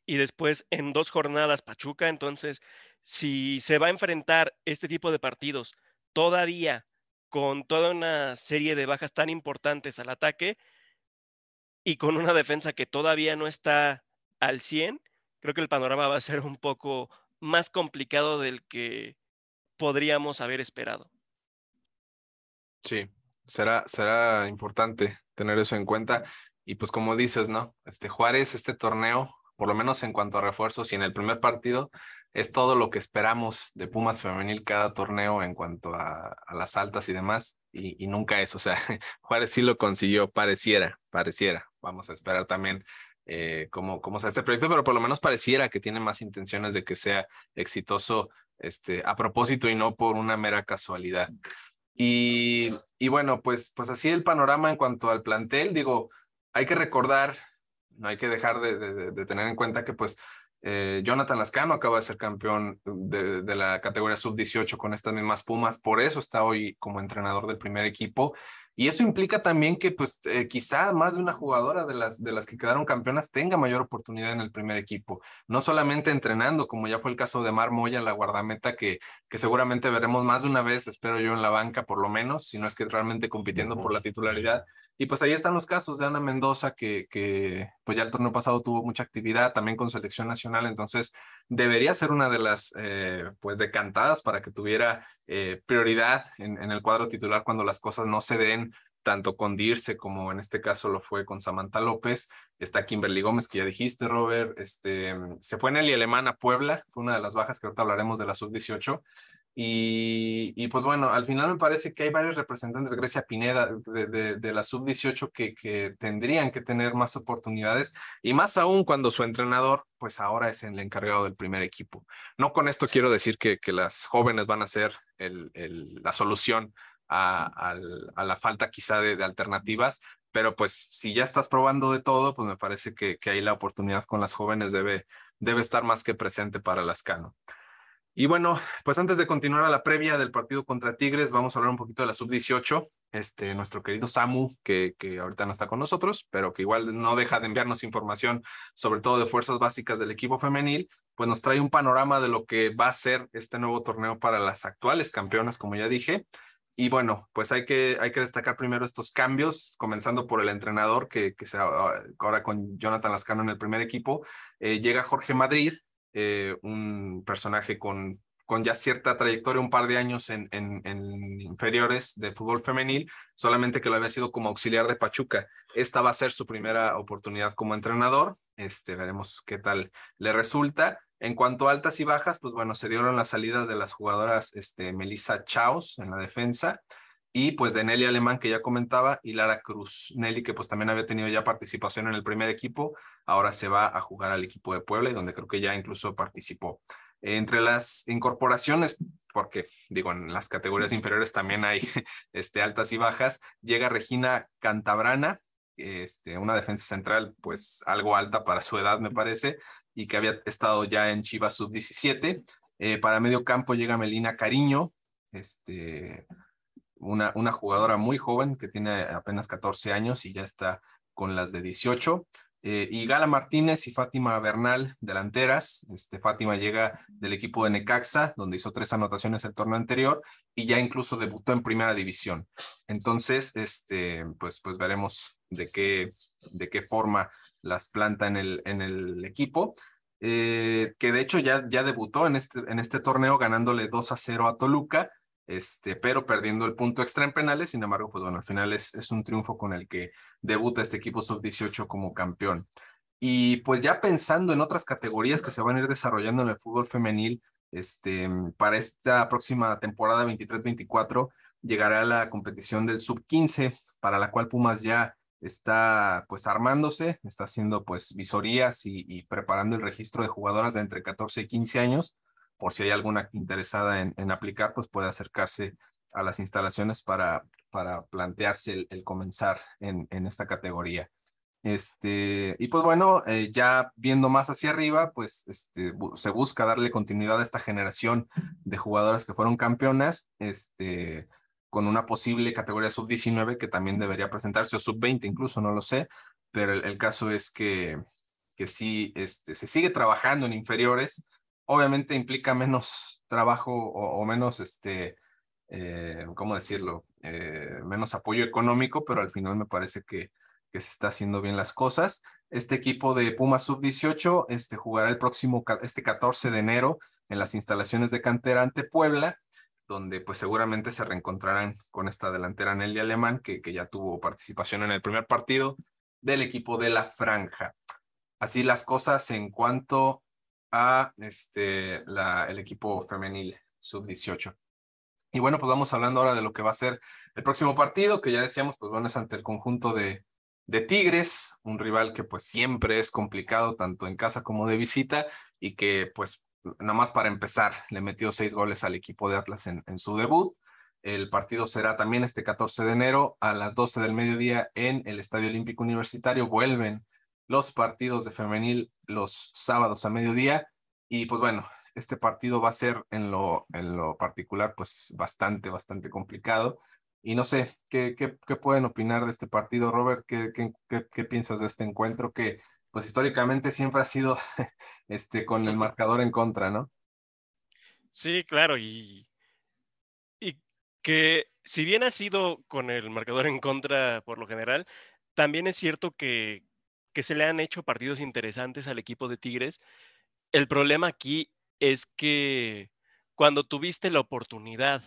y después en dos jornadas Pachuca, entonces si se va a enfrentar este tipo de partidos todavía con toda una serie de bajas tan importantes al ataque y con una defensa que todavía no está al 100, creo que el panorama va a ser un poco más complicado del que podríamos haber esperado. Sí, será, será importante tener eso en cuenta. Y pues como dices, ¿no? Este Juárez, este torneo, por lo menos en cuanto a refuerzos y en el primer partido, es todo lo que esperamos de Pumas Femenil cada torneo en cuanto a, las altas y demás, y, nunca es, o sea, Juárez sí lo consiguió, pareciera, pareciera. Vamos a esperar también eh, cómo, sea este proyecto, pero por lo menos pareciera que tiene más intenciones de que sea exitoso este, a propósito y no por una mera casualidad. Y, y bueno, pues, pues así el panorama en cuanto al plantel, digo, hay que recordar, no hay que dejar de, de, tener en cuenta que pues eh, Jonathan Lascano acaba de ser campeón de, de la categoría sub-18 con estas mismas Pumas, por eso está hoy como entrenador del primer equipo y eso implica también que, pues, eh, quizá más de una jugadora de las, de las que quedaron campeonas tenga mayor oportunidad en el primer equipo. No solamente entrenando, como ya fue el caso de Mar Moya, la guardameta, que, que seguramente veremos más de una vez, espero yo, en la banca por lo menos, si no es que realmente compitiendo por la titularidad. Y pues ahí están los casos de Ana Mendoza, que, que pues ya el torneo pasado tuvo mucha actividad, también con selección nacional, entonces debería ser una de las, eh, pues, decantadas para que tuviera eh, prioridad en, en el cuadro titular cuando las cosas no se den tanto con Dirce como en este caso lo fue con Samantha López. Está Kimberly Gómez, que ya dijiste, Robert. Este, se fue Nelly Alemán a Puebla, fue una de las bajas que ahorita hablaremos de la sub-18. Y, pues bueno, al final me parece que hay varios representantes de Grecia Pineda de, de, de la sub-18 que, que tendrían que tener más oportunidades y más aún cuando su entrenador pues ahora es el encargado del primer equipo. No con esto quiero decir que, que las jóvenes van a ser el, el, la solución a, la falta quizá de, alternativas, pero pues si ya estás probando de todo, pues me parece que, que ahí la oportunidad con las jóvenes debe, debe estar más que presente para las Cano. Y bueno, pues antes de continuar a la previa del partido contra Tigres, vamos a hablar un poquito de la sub-18. Este, nuestro querido Samu, que, que ahorita no está con nosotros, pero que igual no deja de enviarnos información, sobre todo de fuerzas básicas del equipo femenil, pues nos trae un panorama de lo que va a ser este nuevo torneo para las actuales campeonas, como ya dije. Y bueno, pues hay que, hay que destacar primero estos cambios, comenzando por el entrenador, que, que se, ahora con Jonathan Lascano en el primer equipo. Eh, llega Jorge Madrid, eh, un personaje con, con ya cierta trayectoria, un par de años en, en, inferiores de fútbol femenil, solamente que lo había sido como auxiliar de Pachuca. Esta va a ser su primera oportunidad como entrenador. Este, veremos qué tal le resulta. En cuanto a altas y bajas, pues bueno, se dieron las salidas de las jugadoras este, Melissa Chaos en la defensa y pues de Nelly Alemán que ya comentaba y Lara Cruz. Nelly que pues también había tenido ya participación en el primer equipo, ahora se va a jugar al equipo de Puebla y donde creo que ya incluso participó. Entre las incorporaciones, porque digo, en las categorías inferiores también hay este, altas y bajas, llega Regina Cantabrana, este, una defensa central pues algo alta para su edad me parece, y que había estado ya en Chivas Sub-17. Eh, para medio campo llega Melina Cariño, este, una, una jugadora muy joven que tiene apenas 14 años y ya está con las de 18. eh, y Gala Martínez y Fátima Bernal, delanteras. Este, Fátima llega del equipo de Necaxa, donde hizo tres anotaciones el torneo anterior y ya incluso debutó en primera división. Entonces, este, pues, pues veremos de qué, de qué forma las planta en el, en el equipo. Eh, que de hecho ya, ya debutó en este, en este torneo ganándole 2 a 0 a Toluca este, pero perdiendo el punto extra en penales. Sin embargo, pues bueno, al final es, es un triunfo con el que debuta este equipo sub-18 como campeón. Y pues ya pensando en otras categorías que se van a ir desarrollando en el fútbol femenil, este, para esta próxima temporada 23-24 llegará la competición del sub-15, para la cual Pumas ya está pues armándose, está haciendo pues visorías y, y preparando el registro de jugadoras de entre 14 y 15 años por si hay alguna interesada en, aplicar, pues puede acercarse a las instalaciones para, para plantearse el, comenzar en, en, esta categoría. Este, y pues bueno, eh, ya viendo más hacia arriba, pues este, se busca darle continuidad a esta generación de jugadoras que fueron campeonas, este, con una posible categoría sub-19 que también debería presentarse, o sub-20 incluso, no lo sé, pero el, el, caso es que, que sí, este, se sigue trabajando en inferiores, obviamente implica menos trabajo o, menos, este, eh, ¿cómo decirlo? Eh, menos apoyo económico, pero al final me parece que, que se está haciendo bien las cosas. Este equipo de Puma Sub-18 este, jugará el próximo, este 14 de enero en las instalaciones de cantera ante Puebla, donde pues seguramente se reencontrarán con esta delantera Nelly Alemán, que, que ya tuvo participación en el primer partido del equipo de la Franja. Así las cosas en cuanto a este, el equipo femenil sub-18. Y bueno, pues vamos hablando ahora de lo que va a ser el próximo partido, que ya decíamos, pues bueno, es ante el conjunto de, de Tigres, un rival que pues siempre es complicado tanto en casa como de visita y que pues nada más para empezar le metió seis goles al equipo de Atlas en, en su debut. El partido será también este 14 de enero a las 12 del mediodía en el Estadio Olímpico Universitario. Vuelven los partidos de femenil los sábados a mediodía. Y pues bueno, este partido va a ser en lo, en lo particular pues bastante, bastante complicado. Y no sé, ¿qué, qué, qué pueden opinar de este partido, Robert? ¿Qué, qué, qué, piensas de este encuentro que pues históricamente siempre ha sido este, con el marcador en contra, ¿no? Sí, claro, y, y que si bien ha sido con el marcador en contra por lo general, también es cierto que, que se le han hecho partidos interesantes al equipo de Tigres. El problema aquí es que cuando tuviste la oportunidad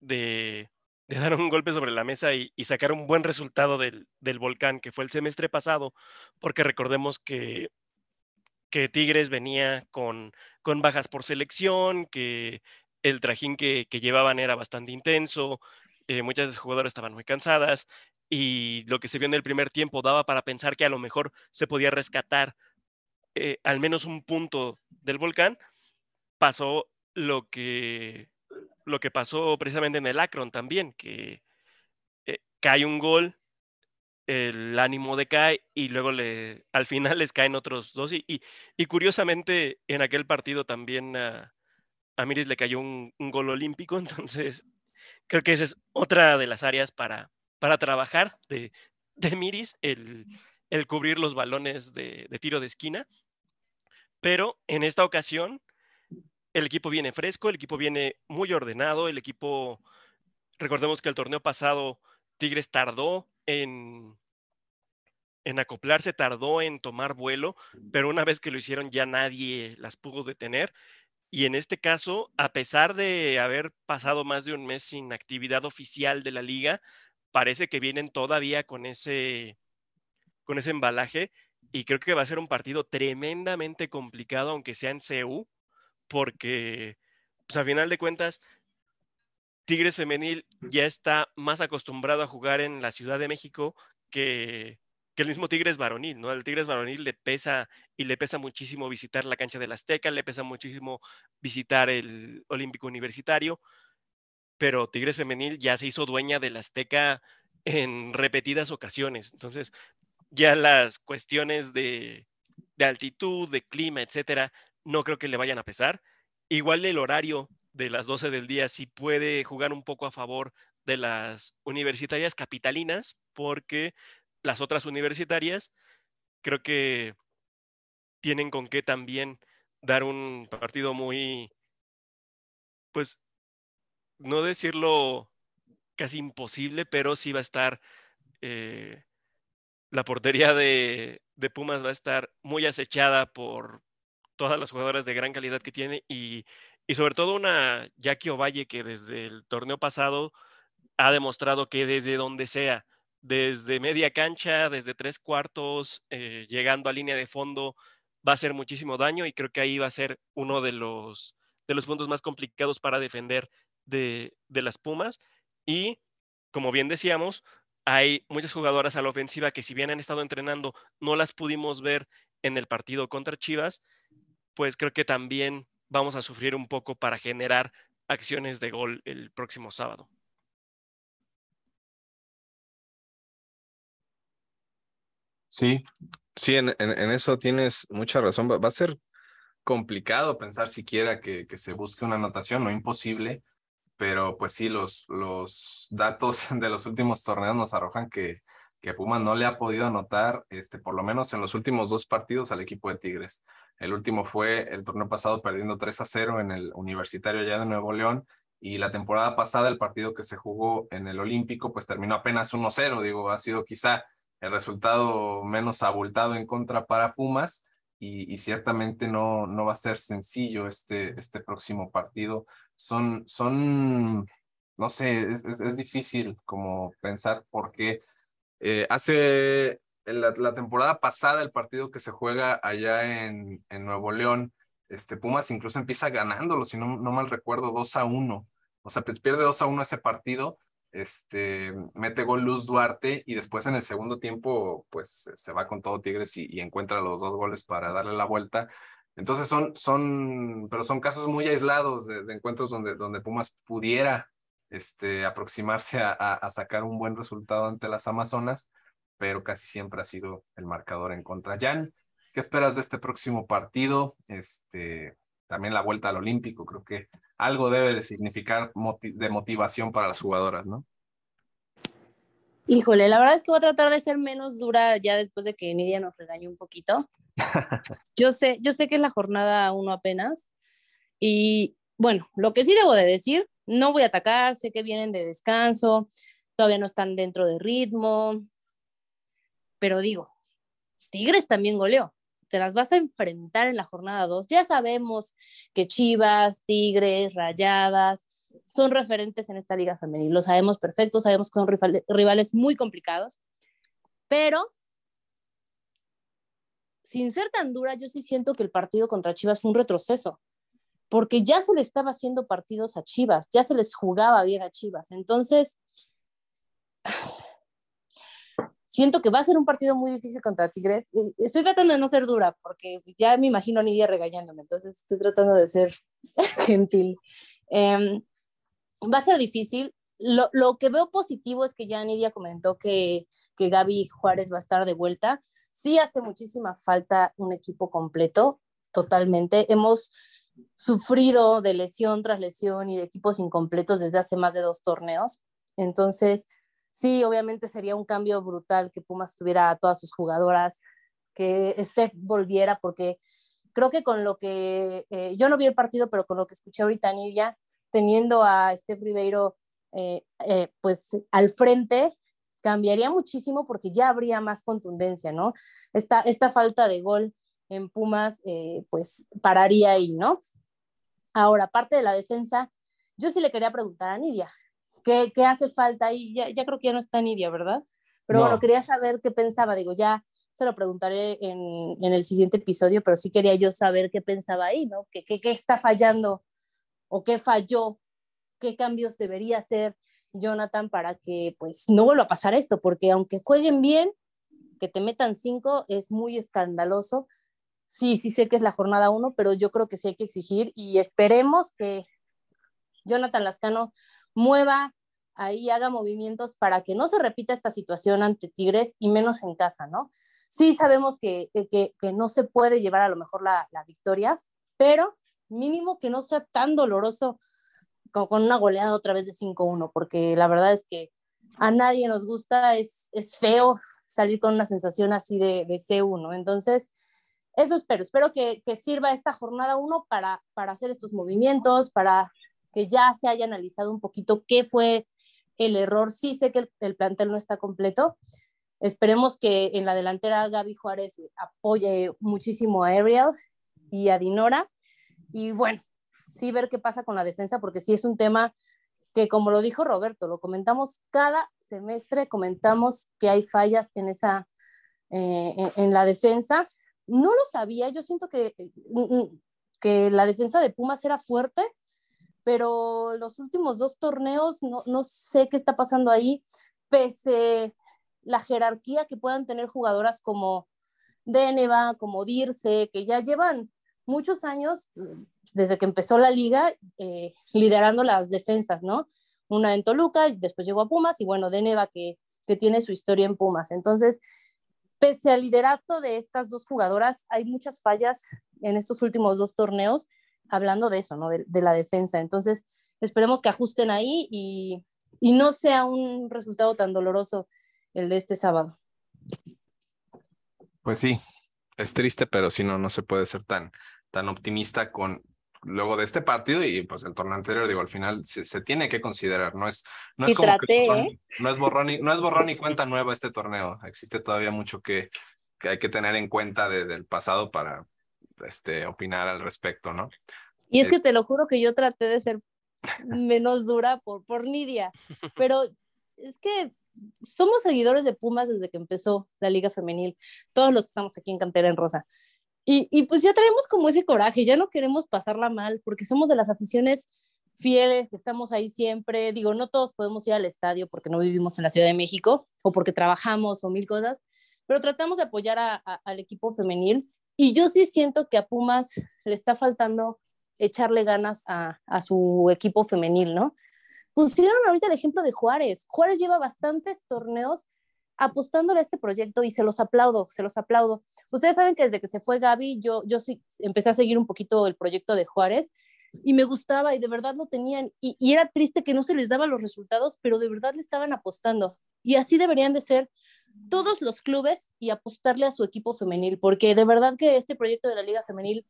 de, dar un golpe sobre la mesa y, sacar un buen resultado del, volcán, que fue el semestre pasado, porque recordemos que, Tigres venía con, con bajas por selección, que el trajín que, llevaban era bastante intenso, eh, muchas jugadoras estaban muy cansadas, y lo que se vio en el primer tiempo daba para pensar que a lo mejor se podía rescatar eh, al menos un punto del volcán, pasó lo que, lo que pasó precisamente en el Akron también, que eh, cae un gol, el ánimo decae y luego le, al final les caen otros dos. Y, y, curiosamente en aquel partido también a, a Miris le cayó un, un gol olímpico, entonces creo que esa es otra de las áreas para, para trabajar de, de Miris, el, cubrir los balones de, tiro de esquina. Pero en esta ocasión, el equipo viene fresco, el equipo viene muy ordenado, el equipo, recordemos que el torneo pasado Tigres tardó en acoplarse, tardó en tomar vuelo, pero una vez que lo hicieron ya nadie las pudo detener. Y en este caso, a pesar de haber pasado más de un mes sin actividad oficial de la liga, parece que vienen todavía con ese, con ese embalaje y creo que va a ser un partido tremendamente complicado, aunque sea en CEU, porque pues, a final de cuentas, Tigres Femenil ya está más acostumbrado a jugar en la Ciudad de México que, que el mismo Tigres Varonil, ¿no? El Tigres Varonil le pesa y le pesa muchísimo visitar la cancha del Azteca, le pesa muchísimo visitar el Olímpico Universitario pero Tigres Femenil ya se hizo dueña del Azteca en repetidas ocasiones. Entonces, ya las cuestiones de, altitud, de clima, etcétera, no creo que le vayan a pesar. Igual el horario de las 12 del día sí puede jugar un poco a favor de las universitarias capitalinas, porque las otras universitarias creo que tienen con qué también dar un partido muy, pues, no decirlo casi imposible, pero sí va a estar, eh, la portería de, Pumas va a estar muy acechada por todas las jugadoras de gran calidad que tiene y, y sobre todo una Jackie Ovalle que desde el torneo pasado ha demostrado que desde donde sea, desde media cancha, desde tres cuartos, eh, llegando a línea de fondo, va a hacer muchísimo daño y creo que ahí va a ser uno de los, de los puntos más complicados para defender de, las Pumas. Y como bien decíamos, hay muchas jugadoras a la ofensiva que si bien han estado entrenando, no las pudimos ver en el partido contra Chivas, pues creo que también vamos a sufrir un poco para generar acciones de gol el próximo sábado. Sí, sí, en, eso tienes mucha razón. Va, a ser complicado pensar siquiera que, que, se busque una anotación, no imposible, pero pues sí, los, los datos de los últimos torneos nos arrojan que, que Puma no le ha podido anotar, este, por lo menos en los últimos dos partidos al equipo de Tigres. El último fue el torneo pasado perdiendo 3 a 0 en el Universitario ya de Nuevo León y la temporada pasada el partido que se jugó en el Olímpico pues terminó apenas 1-0, digo, ha sido quizá el resultado menos abultado en contra para Pumas y, ciertamente no, no va a ser sencillo este, este próximo partido. Son, son, no sé, es, es, difícil como pensar por qué. Eh, hace la, temporada pasada, el partido que se juega allá en, en Nuevo León, este Pumas incluso empieza ganándolo, si no, no mal recuerdo, 2 a 1. O sea, pues pierde 2 a 1 ese partido este, mete gol Luz Duarte y después en el segundo tiempo, pues se va con todo Tigres y, encuentra los dos goles para darle la vuelta. Entonces son, son, pero son casos muy aislados de, encuentros donde, donde Pumas pudiera este, aproximarse a, a, sacar un buen resultado ante las Amazonas, pero casi siempre ha sido el marcador en contra. Jan, ¿qué esperas de este próximo partido? Este, también la vuelta al Olímpico, creo que algo debe de significar de motivación para las jugadoras, ¿no? Híjole, la verdad es que voy a tratar de ser menos dura ya después de que Nidia nos regañe un poquito. yo sé, yo sé que es la jornada uno apenas. Y bueno, lo que sí debo de decir, no voy a atacar, sé que vienen de descanso, todavía no están dentro de ritmo, pero digo, Tigres también goleó te las vas a enfrentar en la jornada 2. Ya sabemos que Chivas, Tigres, Rayadas son referentes en esta liga femenil. Lo sabemos perfecto, sabemos que son rivales muy complicados, pero sin ser tan dura, yo sí siento que el partido contra Chivas fue un retroceso, porque ya se le estaba haciendo partidos a Chivas, ya se les jugaba bien a Chivas. Entonces, siento que va a ser un partido muy difícil contra Tigres. Estoy tratando de no ser dura porque ya me imagino a Nidia regañándome, entonces estoy tratando de ser gentil. Em, va a ser difícil. Lo, lo, que veo positivo es que ya Nidia comentó que, que Gaby Juárez va a estar de vuelta. Sí hace muchísima falta un equipo completo, totalmente. Hemos sufrido de lesión tras lesión y de equipos incompletos desde hace más de dos torneos. Entonces, sí, obviamente sería un cambio brutal que Pumas tuviera a todas sus jugadoras, que Steph volviera, porque creo que con lo que, eh, yo no vi el partido, pero con lo que escuché ahorita, Nidia, teniendo a Steph Ribeiro eh, eh, pues al frente, cambiaría muchísimo porque ya habría más contundencia, ¿no? Esta, esta falta de gol en Pumas, pues pararía ahí, ¿no? Ahora, parte de la defensa, yo sí le quería preguntar a Nidia, ¿Qué, qué hace falta ahí? Ya, ya, creo que ya no está Nidia, ¿verdad? Pero bueno, quería saber qué pensaba. Digo, ya se lo preguntaré en, en, el siguiente episodio, pero sí quería yo saber qué pensaba ahí, ¿no? ¿Qué, qué, qué está fallando o qué falló? ¿Qué cambios debería hacer Jonathan para que pues no vuelva a pasar esto? Porque aunque jueguen bien, que te metan cinco es muy escandaloso. Sí, sí sé que es la jornada uno, pero yo creo que sí hay que exigir y esperemos que Jonathan Lascano mueva ahí, haga movimientos para que no se repita esta situación ante Tigres y menos en casa, ¿no? Sí sabemos que, que, que no se puede llevar a lo mejor la, la, victoria, pero mínimo que no sea tan doloroso como con una goleada otra vez de 5-1, porque la verdad es que a nadie nos gusta, es, es feo salir con una sensación así de, de C1. Entonces, eso espero. Espero que, que sirva esta jornada uno para, para hacer estos movimientos, para que ya se haya analizado un poquito qué fue el error. Sí sé que el, plantel no está completo. Esperemos que en la delantera Gaby Juárez apoye muchísimo a Ariel y a Dinora. Y bueno, sí ver qué pasa con la defensa, porque sí es un tema que, como lo dijo Roberto, lo comentamos cada semestre, comentamos que hay fallas en esa, eh, en, la defensa. No lo sabía, yo siento que, mm, mm, que la defensa de Pumas era fuerte, pero los últimos dos torneos no, no sé qué está pasando ahí, pese la jerarquía que puedan tener jugadoras como Deneva, como Dirce, que ya llevan muchos años, desde que empezó la liga, eh, liderando las defensas, ¿no? Una en Toluca, después llegó a Pumas y bueno, Deneva que, que tiene su historia en Pumas. Entonces, pese al liderato de estas dos jugadoras, hay muchas fallas en estos últimos dos torneos, hablando de eso, ¿no? De, la defensa. Entonces, esperemos que ajusten ahí y, y no sea un resultado tan doloroso el de este sábado. Pues sí, es triste, pero si no, no se puede ser tan, tan optimista con luego de este partido y pues el torneo anterior, digo, al final se, tiene que considerar, no es, no es como que ¿eh? no es borrón y, no es borrón y cuenta nueva este torneo, existe todavía mucho que, que hay que tener en cuenta del pasado para este, opinar al respecto, ¿no? Y es, que te lo juro que yo traté de ser menos dura por, por Nidia, pero es que somos seguidores de Pumas desde que empezó la Liga Femenil, todos los que estamos aquí en Cantera en Rosa. Y, pues ya traemos como ese coraje, ya no queremos pasarla mal, porque somos de las aficiones fieles, que estamos ahí siempre. Digo, no todos podemos ir al estadio porque no vivimos en la Ciudad de México o porque trabajamos o mil cosas, pero tratamos de apoyar al equipo femenil. Y yo sí siento que a Pumas le está faltando echarle ganas a, a su equipo femenil, ¿no? Pusieron ahorita el ejemplo de Juárez. Juárez lleva bastantes torneos apostándole a este proyecto y se los aplaudo, se los aplaudo. Ustedes saben que desde que se fue Gaby, yo, yo sí empecé a seguir un poquito el proyecto de Juárez y me gustaba y de verdad lo tenían y, y, era triste que no se les daban los resultados, pero de verdad le estaban apostando. Y así deberían de ser todos los clubes y apostarle a su equipo femenil, porque de verdad que este proyecto de la Liga Femenil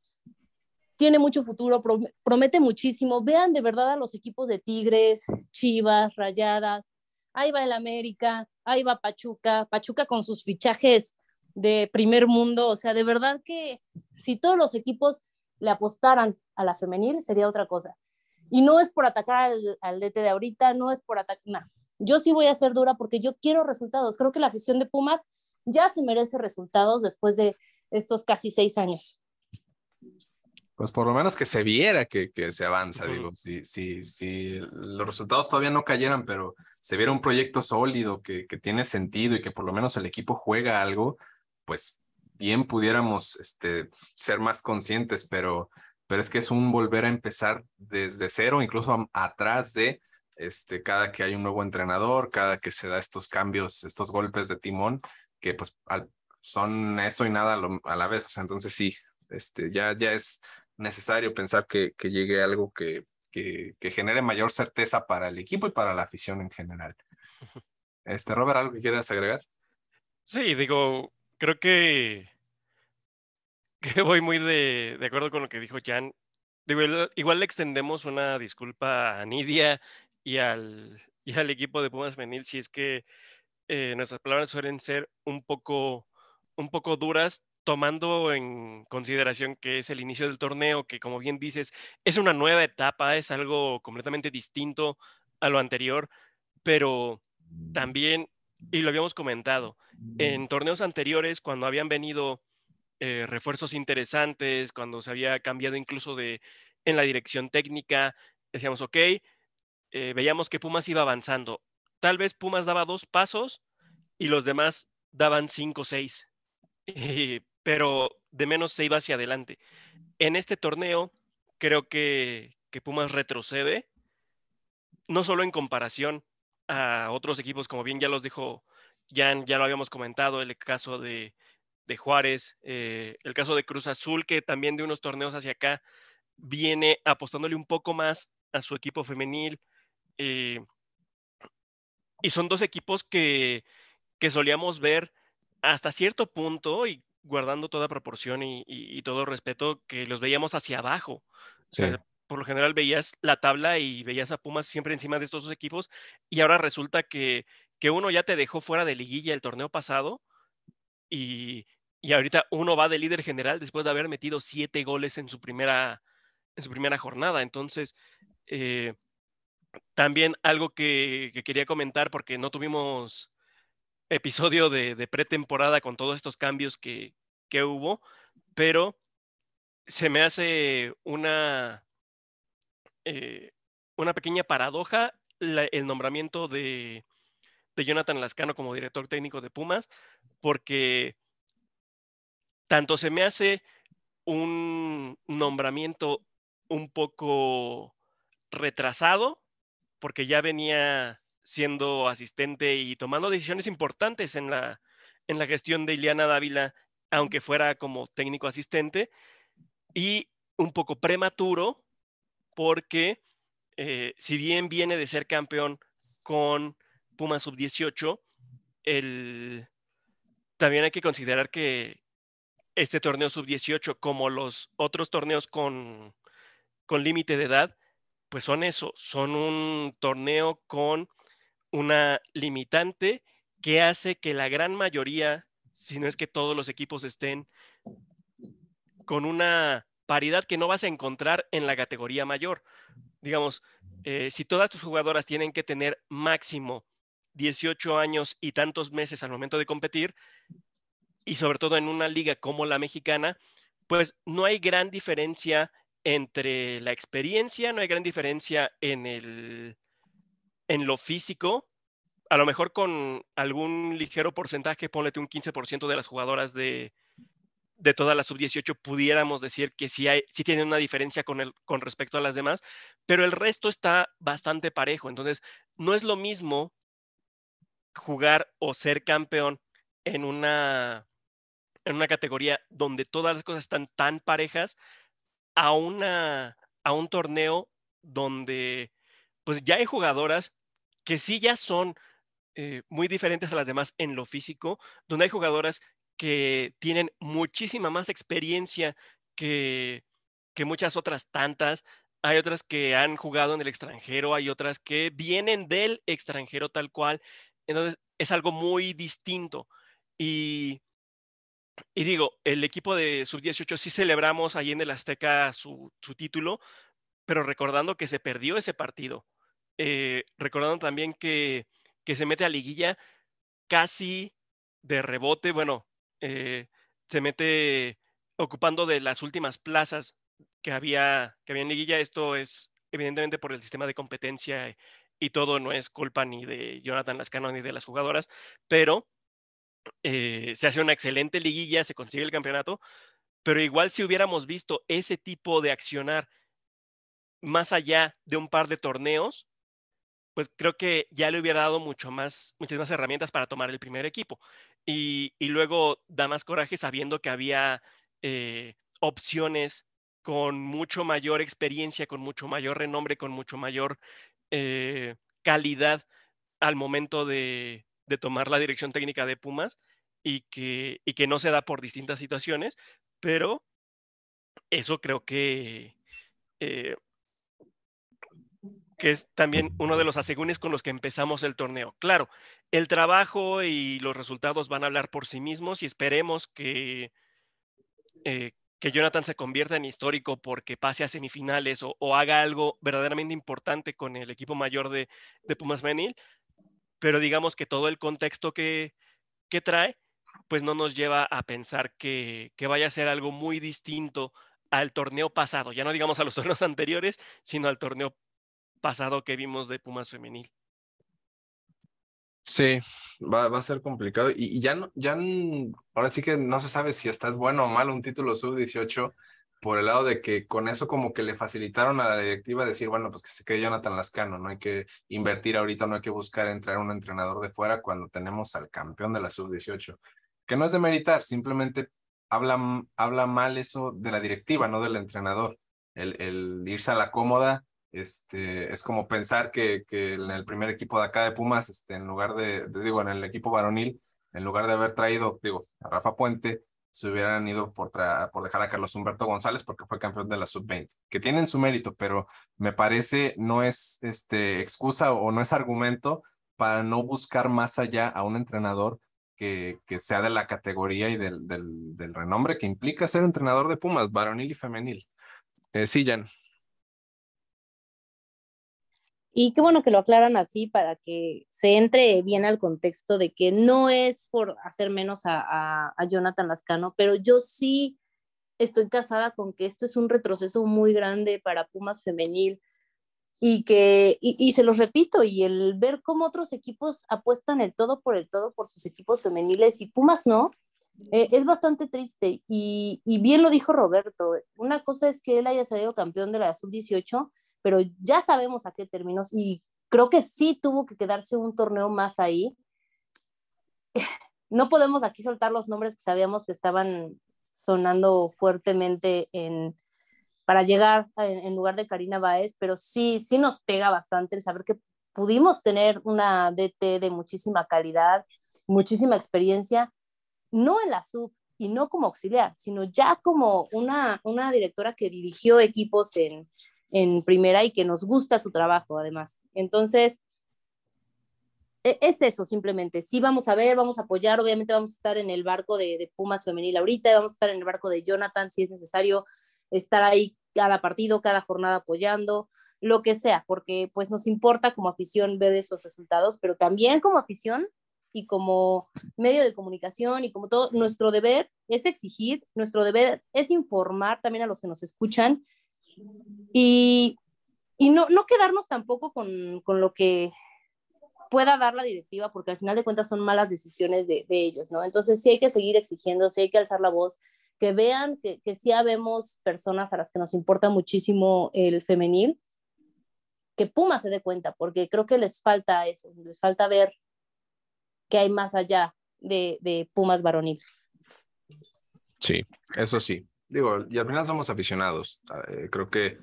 tiene mucho futuro, promete muchísimo. Vean de verdad a los equipos de Tigres, Chivas, Rayadas, ahí va el América, ahí va Pachuca, Pachuca con sus fichajes de primer mundo, o sea, de verdad que si todos los equipos le apostaran a la femenil sería otra cosa. Y no es por atacar al, al DT de ahorita, no es por atacar, no. Yo sí voy a ser dura porque yo quiero resultados. Creo que la afición de Pumas ya se merece resultados después de estos casi seis años. Pues por lo menos que se viera que, que se avanza, digo, si, si, si los resultados todavía no cayeran, pero se viera un proyecto sólido que, que tiene sentido y que por lo menos el equipo juega algo, pues bien pudiéramos este, ser más conscientes, pero, pero es que es un volver a empezar desde cero, incluso atrás de este, cada que hay un nuevo entrenador, cada que se da estos cambios, estos golpes de timón, que pues son eso y nada a, la vez. O sea, entonces sí, este, ya, ya es necesario pensar que, que llegue algo que, que, que, genere mayor certeza para el equipo y para la afición en general. Este, Robert, ¿algo que quieras agregar? Sí, digo, creo que, que voy muy de, de acuerdo con lo que dijo Jan. Digo, igual le extendemos una disculpa a Nidia y al, y al equipo de Pumas Femenil si es que eh, nuestras palabras suelen ser un poco, un poco duras, tomando en consideración que es el inicio del torneo, que como bien dices, es una nueva etapa, es algo completamente distinto a lo anterior, pero también, y lo habíamos comentado, en torneos anteriores, cuando habían venido eh, refuerzos interesantes, cuando se había cambiado incluso de en la dirección técnica, decíamos, ok, eh, veíamos que Pumas iba avanzando. Tal vez Pumas daba dos pasos y los demás daban cinco o seis. pero de menos se iba hacia adelante. En este torneo, creo que, Pumas retrocede, no solo en comparación a otros equipos, como bien ya los dijo Jan, ya lo habíamos comentado, el caso de, Juárez, eh, el caso de Cruz Azul, que también de unos torneos hacia acá viene apostándole un poco más a su equipo femenil. Eh, y son dos equipos que, que solíamos ver hasta cierto punto, y guardando toda proporción y, todo respeto, que los veíamos hacia abajo. por lo general veías la tabla y veías a Pumas siempre encima de estos dos equipos, y ahora resulta que, que uno ya te dejó fuera de liguilla el torneo pasado, y, y ahorita uno va de líder general después de haber metido siete goles en su primera, en su primera jornada. Entonces, eh, también algo que, quería comentar, porque no tuvimos episodio de, pretemporada con todos estos cambios que, hubo, pero se me hace una, eh, una pequeña paradoja el nombramiento de, de Jonathan Lascano como director técnico de Pumas, porque tanto se me hace un nombramiento un poco retrasado, porque ya venía siendo asistente y tomando decisiones importantes en la, en la gestión de Ileana Dávila, aunque fuera como técnico asistente, y un poco prematuro, porque eh, si bien viene de ser campeón con Puma Sub-18, también hay que considerar que este torneo Sub-18, como los otros torneos con, con límite de edad, pues son eso, son un torneo con una limitante que hace que la gran mayoría, si no es que todos los equipos estén con una paridad que no vas a encontrar en la categoría mayor. Digamos, eh, si todas tus jugadoras tienen que tener máximo 18 años y tantos meses al momento de competir, y sobre todo en una liga como la mexicana, pues no hay gran diferencia entre la experiencia, no hay gran diferencia en, el, en lo físico. A lo mejor con algún ligero porcentaje, ponlete un 15% de las jugadoras de, de toda la sub-18 pudiéramos decir que sí, hay, sí tienen una diferencia con, el, con respecto a las demás, pero el resto está bastante parejo. Entonces, no es lo mismo jugar o ser campeón en una, en una categoría donde todas las cosas están tan parejas a, una, a un torneo donde pues ya hay jugadoras que sí ya son eh, muy diferentes a las demás en lo físico, donde hay jugadoras que tienen muchísima más experiencia que, que muchas otras tantas. Hay otras que han jugado en el extranjero, hay otras que vienen del extranjero tal cual. Entonces, es algo muy distinto. Y y digo, el equipo de sub-18 sí celebramos ahí en el Azteca su, título, pero recordando que se perdió ese partido. Eh, recordando también que, que, se mete a liguilla casi de rebote, bueno, eh, se mete ocupando de las últimas plazas que había, que había en liguilla. Esto es evidentemente por el sistema de competencia y todo, no es culpa ni de Jonathan Lascano ni de las jugadoras, pero eh, se hace una excelente liguilla, se consigue el campeonato, pero igual si hubiéramos visto ese tipo de accionar más allá de un par de torneos, pues creo que ya le hubiera dado mucho más, muchas más herramientas para tomar el primer equipo. Y, luego da más coraje sabiendo que había eh, opciones con mucho mayor experiencia, con mucho mayor renombre, con mucho mayor eh, calidad al momento de, de tomar la dirección técnica de Pumas y que, y que no se da por distintas situaciones, pero eso creo que, eh, que es también uno de los asegúnes con los que empezamos el torneo. Claro, el trabajo y los resultados van a hablar por sí mismos y esperemos que, eh, que Jonathan se convierta en histórico porque pase a semifinales o, haga algo verdaderamente importante con el equipo mayor de, de Pumas Menil, pero digamos que todo el contexto que, trae, pues no nos lleva a pensar que, vaya a ser algo muy distinto al torneo pasado, ya no digamos a los torneos anteriores, sino al torneo pasado que vimos de Pumas femenil. Sí, va, a ser complicado. Y, ya no, ya ahora sí que no se sabe si estás bueno o mal un título sub-18 por el lado de que con eso como que le facilitaron a la directiva decir, bueno, pues que se quede Jonathan Lascano, no hay que invertir ahorita, no hay que buscar entrar un entrenador de fuera cuando tenemos al campeón de la sub-18, que no es de meritar, simplemente habla, habla mal eso de la directiva, no del entrenador. El, el irse a la cómoda este, es como pensar que, que en el primer equipo de acá de Pumas, este, en lugar de, digo, en el equipo varonil, en lugar de haber traído, digo, a Rafa Puente, se hubieran ido por, por dejar a Carlos Humberto González porque fue campeón de la sub-20, que tienen su mérito, pero me parece no es este, excusa o no es argumento para no buscar más allá a un entrenador que, que sea de la categoría y del, del, renombre que implica ser entrenador de Pumas, varonil y femenil. Eh, sí, Jan. Y qué bueno que lo aclaran así para que se entre bien al contexto de que no es por hacer menos a, a, Jonathan Lascano, pero yo sí estoy casada con que esto es un retroceso muy grande para Pumas femenil y que, y, y, se los repito, y el ver cómo otros equipos apuestan el todo por el todo por sus equipos femeniles y Pumas no, eh, es bastante triste. Y, y, bien lo dijo Roberto, una cosa es que él haya salido campeón de la sub-18, pero ya sabemos a qué términos y creo que sí tuvo que quedarse un torneo más ahí. No podemos aquí soltar los nombres que sabíamos que estaban sonando fuertemente en, para llegar en, lugar de Karina Báez, pero sí, sí nos pega bastante el saber que pudimos tener una DT de muchísima calidad, muchísima experiencia, no en la sub y no como auxiliar, sino ya como una, una directora que dirigió equipos en, en primera y que nos gusta su trabajo además. Entonces, e, es eso simplemente. Sí vamos a ver, vamos a apoyar, obviamente vamos a estar en el barco de, de Pumas femenil ahorita, vamos a estar en el barco de Jonathan si es necesario estar ahí cada partido, cada jornada apoyando, lo que sea, porque pues nos importa como afición ver esos resultados, pero también como afición y como medio de comunicación y como todo, nuestro deber es exigir, nuestro deber es informar también a los que nos escuchan y, y no, no quedarnos tampoco con, con, lo que pueda dar la directiva, porque al final de cuentas son malas decisiones de, de ellos, ¿no? Entonces sí hay que seguir exigiendo, sí hay que alzar la voz, que vean que, que sí habemos personas a las que nos importa muchísimo el femenil, que Puma se dé cuenta, porque creo que les falta eso, les falta ver qué hay más allá de, de Pumas varonil. Sí, eso sí. Digo, y al final somos aficionados. Eh, creo que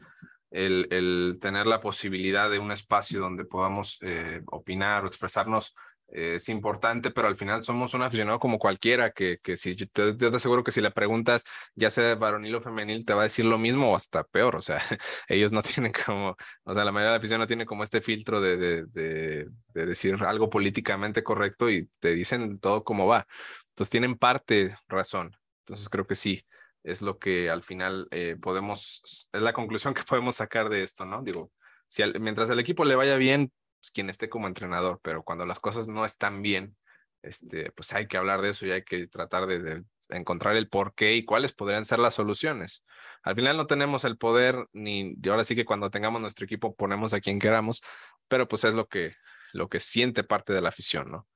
el, el, tener la posibilidad de un espacio donde podamos eh, opinar o expresarnos es importante, pero al final somos un aficionado como cualquiera, que, que si yo te, te, aseguro que si le preguntas, ya sea de varonil o femenil, te va a decir lo mismo o hasta peor. O sea, ellos no tienen como, o sea, la mayoría de la afición no tiene como este filtro de, de, de, de decir algo políticamente correcto y te dicen todo como va. Entonces tienen parte razón. Entonces creo que sí, es lo que al final eh, podemos, es la conclusión que podemos sacar de esto, ¿no? Digo, si al, mientras el equipo le vaya bien, pues, quien esté como entrenador, pero cuando las cosas no están bien, este, pues hay que hablar de eso y hay que tratar de, de, encontrar el por qué y cuáles podrían ser las soluciones. Al final no tenemos el poder ni y ahora sí que cuando tengamos nuestro equipo ponemos a quien queramos, pero pues es lo que lo que siente parte de la afición, ¿no?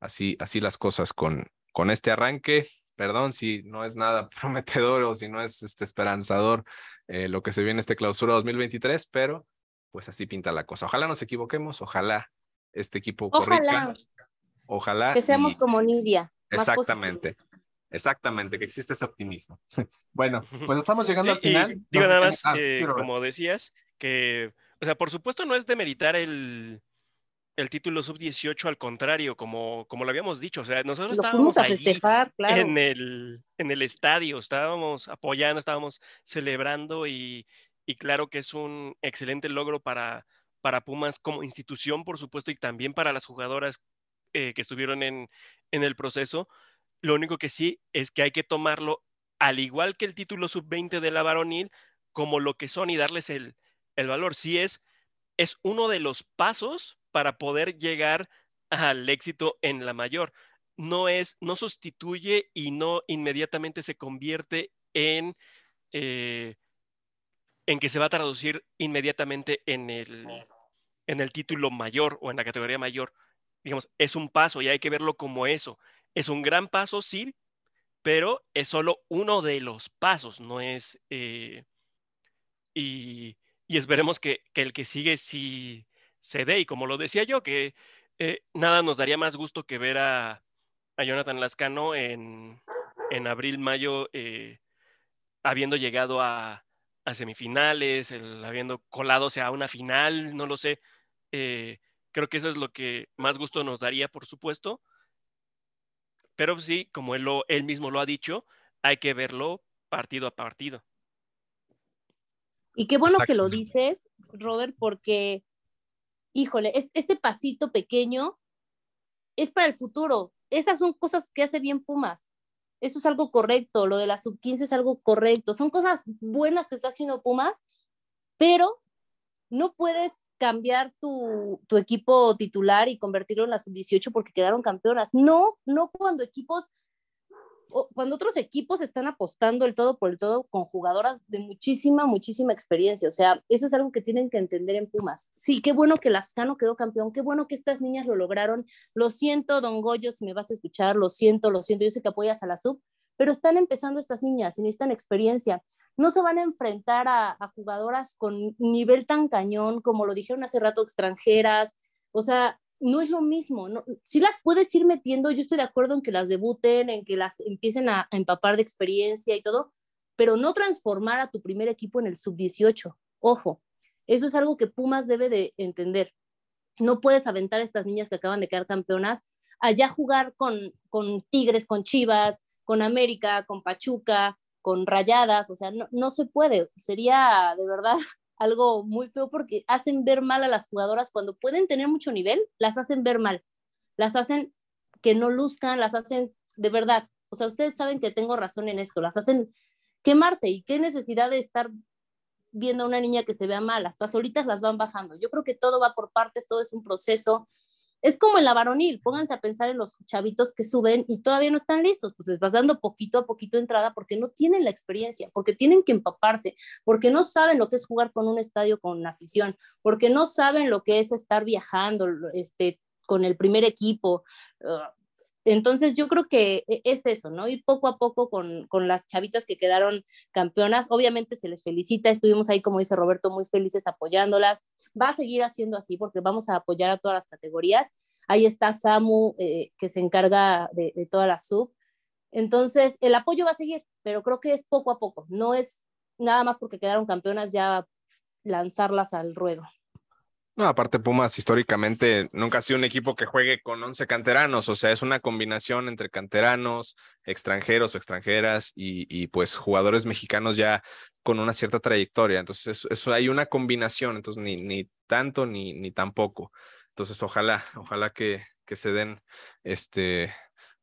Así así las cosas con con este arranque. Perdón si no es nada prometedor o si no es este esperanzador eh, lo que se viene este clausura 2023, pero pues así pinta la cosa. Ojalá nos equivoquemos, ojalá este equipo ojalá. corrija. Ojalá. Que seamos y... como Nidia. Exactamente. Exactamente, que existe ese optimismo. bueno, pues estamos llegando sí, al final. Y, digo no nada más, ah, eh, sí, como decías, que, o sea, por supuesto no es demeritar el, el título sub-18, al contrario, como, como lo habíamos dicho, o sea, nosotros lo estábamos a festejar, claro. en, el, en el estadio, estábamos apoyando, estábamos celebrando y, y claro que es un excelente logro para, para Pumas como institución, por supuesto, y también para las jugadoras eh, que estuvieron en, en el proceso. Lo único que sí es que hay que tomarlo, al igual que el título sub-20 de la varonil, como lo que son y darles el, el valor. Sí es, es uno de los pasos para poder llegar al éxito en la mayor. No es, no sustituye y no inmediatamente se convierte en... Eh, en que se va a traducir inmediatamente en el, en el título mayor o en la categoría mayor. Digamos, es un paso y hay que verlo como eso. Es un gran paso, sí, pero es solo uno de los pasos, no es... Eh, y, y, esperemos que, que, el que sigue sí se dé. Y como lo decía yo, que eh, nada nos daría más gusto que ver a, a Jonathan Lascano en, en abril, mayo, eh, habiendo llegado a, a semifinales, el habiendo colado a una final, no lo sé. Eh, creo que eso es lo que más gusto nos daría, por supuesto. pero sí, como él, lo, él mismo lo ha dicho, hay que verlo partido a partido. Y qué bueno que lo dices, Robert, porque, híjole, es, este pasito pequeño es para el futuro. Esas son cosas que hace bien Pumas. Eso es algo correcto. Lo de la sub-15 es algo correcto. Son cosas buenas que está haciendo Pumas, pero no puedes cambiar tu, tu equipo titular y convertirlo en la sub-18 porque quedaron campeonas. No, no cuando equipos cuando otros equipos están apostando el todo por el todo con jugadoras de muchísima, muchísima experiencia. O sea, eso es algo que tienen que entender en Pumas. Sí, qué bueno que Lascano quedó campeón, qué bueno que estas niñas lo lograron. Lo siento, don Goyo, si me vas a escuchar, lo siento, lo siento. Yo sé que apoyas a la sub, pero están empezando estas niñas y necesitan experiencia. No se van a enfrentar a, a jugadoras con nivel tan cañón como lo dijeron hace rato, extranjeras. O sea, no es lo mismo. Si las puedes ir metiendo, yo estoy de acuerdo en que las debuten, en que las empiecen a, empapar de experiencia y todo, pero no transformar a tu primer equipo en el sub-18. Ojo, eso es algo que Pumas debe de entender. No puedes aventar a estas niñas que acaban de quedar campeonas allá jugar con, con Tigres, con Chivas, con América, con Pachuca, con Rayadas, o sea, no, no se puede. Sería de verdad algo muy feo porque hacen ver mal a las jugadoras cuando pueden tener mucho nivel, las hacen ver mal, las hacen que no luzcan, las hacen de verdad. O sea, ustedes saben que tengo razón en esto, las hacen quemarse y qué necesidad de estar viendo a una niña que se vea mal, hasta solitas las van bajando. Yo creo que todo va por partes, todo es un proceso es como en la varonil, pónganse a pensar en los chavitos que suben y todavía no están listos, pues les vas dando poquito a poquito entrada porque no tienen la experiencia, porque tienen que empaparse, porque no saben lo que es jugar con un estadio con afición, porque no saben lo que es estar viajando este, con el primer equipo. Entonces yo creo que e, es eso, ¿no? Ir poco a poco con, con, las chavitas que quedaron campeonas. Obviamente se les felicita, estuvimos ahí, como dice Roberto, muy felices apoyándolas. Va a seguir haciendo así porque vamos a apoyar a todas las categorías. Ahí está Samu, eh, que se encarga de, de toda la sub. Entonces, el apoyo va a seguir, pero creo que es poco a poco, no es nada más porque quedaron campeonas ya lanzarlas al ruedo. No, aparte Pumas históricamente nunca ha sido un equipo que juegue con 11 canteranos, o sea, es una combinación entre canteranos, extranjeros o extranjeras y, y pues jugadores mexicanos ya con una cierta trayectoria. Entonces, eso, hay una combinación, entonces ni, ni tanto ni, ni tampoco. Entonces, ojalá, ojalá que, que se den este,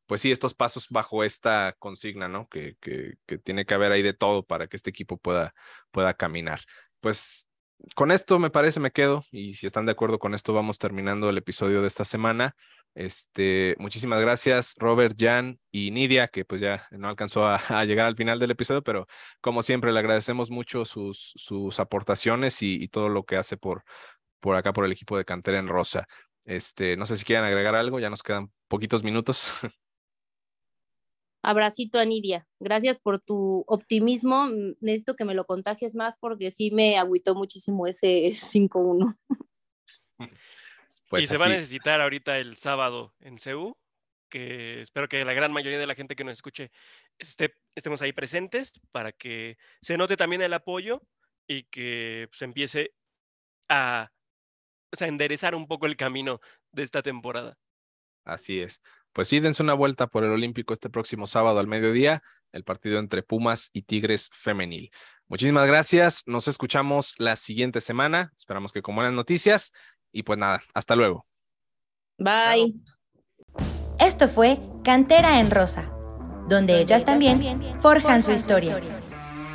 pues sí, estos pasos bajo esta consigna, ¿no? Que, que, que tiene que haber ahí de todo para que este equipo pueda, pueda caminar. Pues con esto me parece me quedo y si están de acuerdo con esto vamos terminando el episodio de esta semana. Este, muchísimas gracias Robert, Jan y Nidia que pues ya no alcanzó a, llegar al final del episodio, pero como siempre le agradecemos mucho sus, sus aportaciones y, y, todo lo que hace por, por acá por el equipo de Cantera en Rosa. Este, no sé si quieren agregar algo, ya nos quedan poquitos minutos. Abracito a Nidia. Gracias por tu optimismo. Mm, necesito que me lo contagies más porque sí me agüitó muchísimo ese 5-1. Pues y se va a necesitar ahorita el sábado en CEU, que espero que la gran mayoría de la gente que nos escuche esté, estemos ahí presentes para que se note también el apoyo y que se empiece a, a enderezar un poco el camino de esta temporada. Así es pues sí, dense una vuelta por el Olímpico este próximo sábado al mediodía, el partido entre Pumas y Tigres femenil. Muchísimas gracias, nos escuchamos la siguiente semana, esperamos que con buenas noticias y pues nada, hasta luego. Bye. Esto fue Cantera en Rosa, donde ellas también forjan su historia.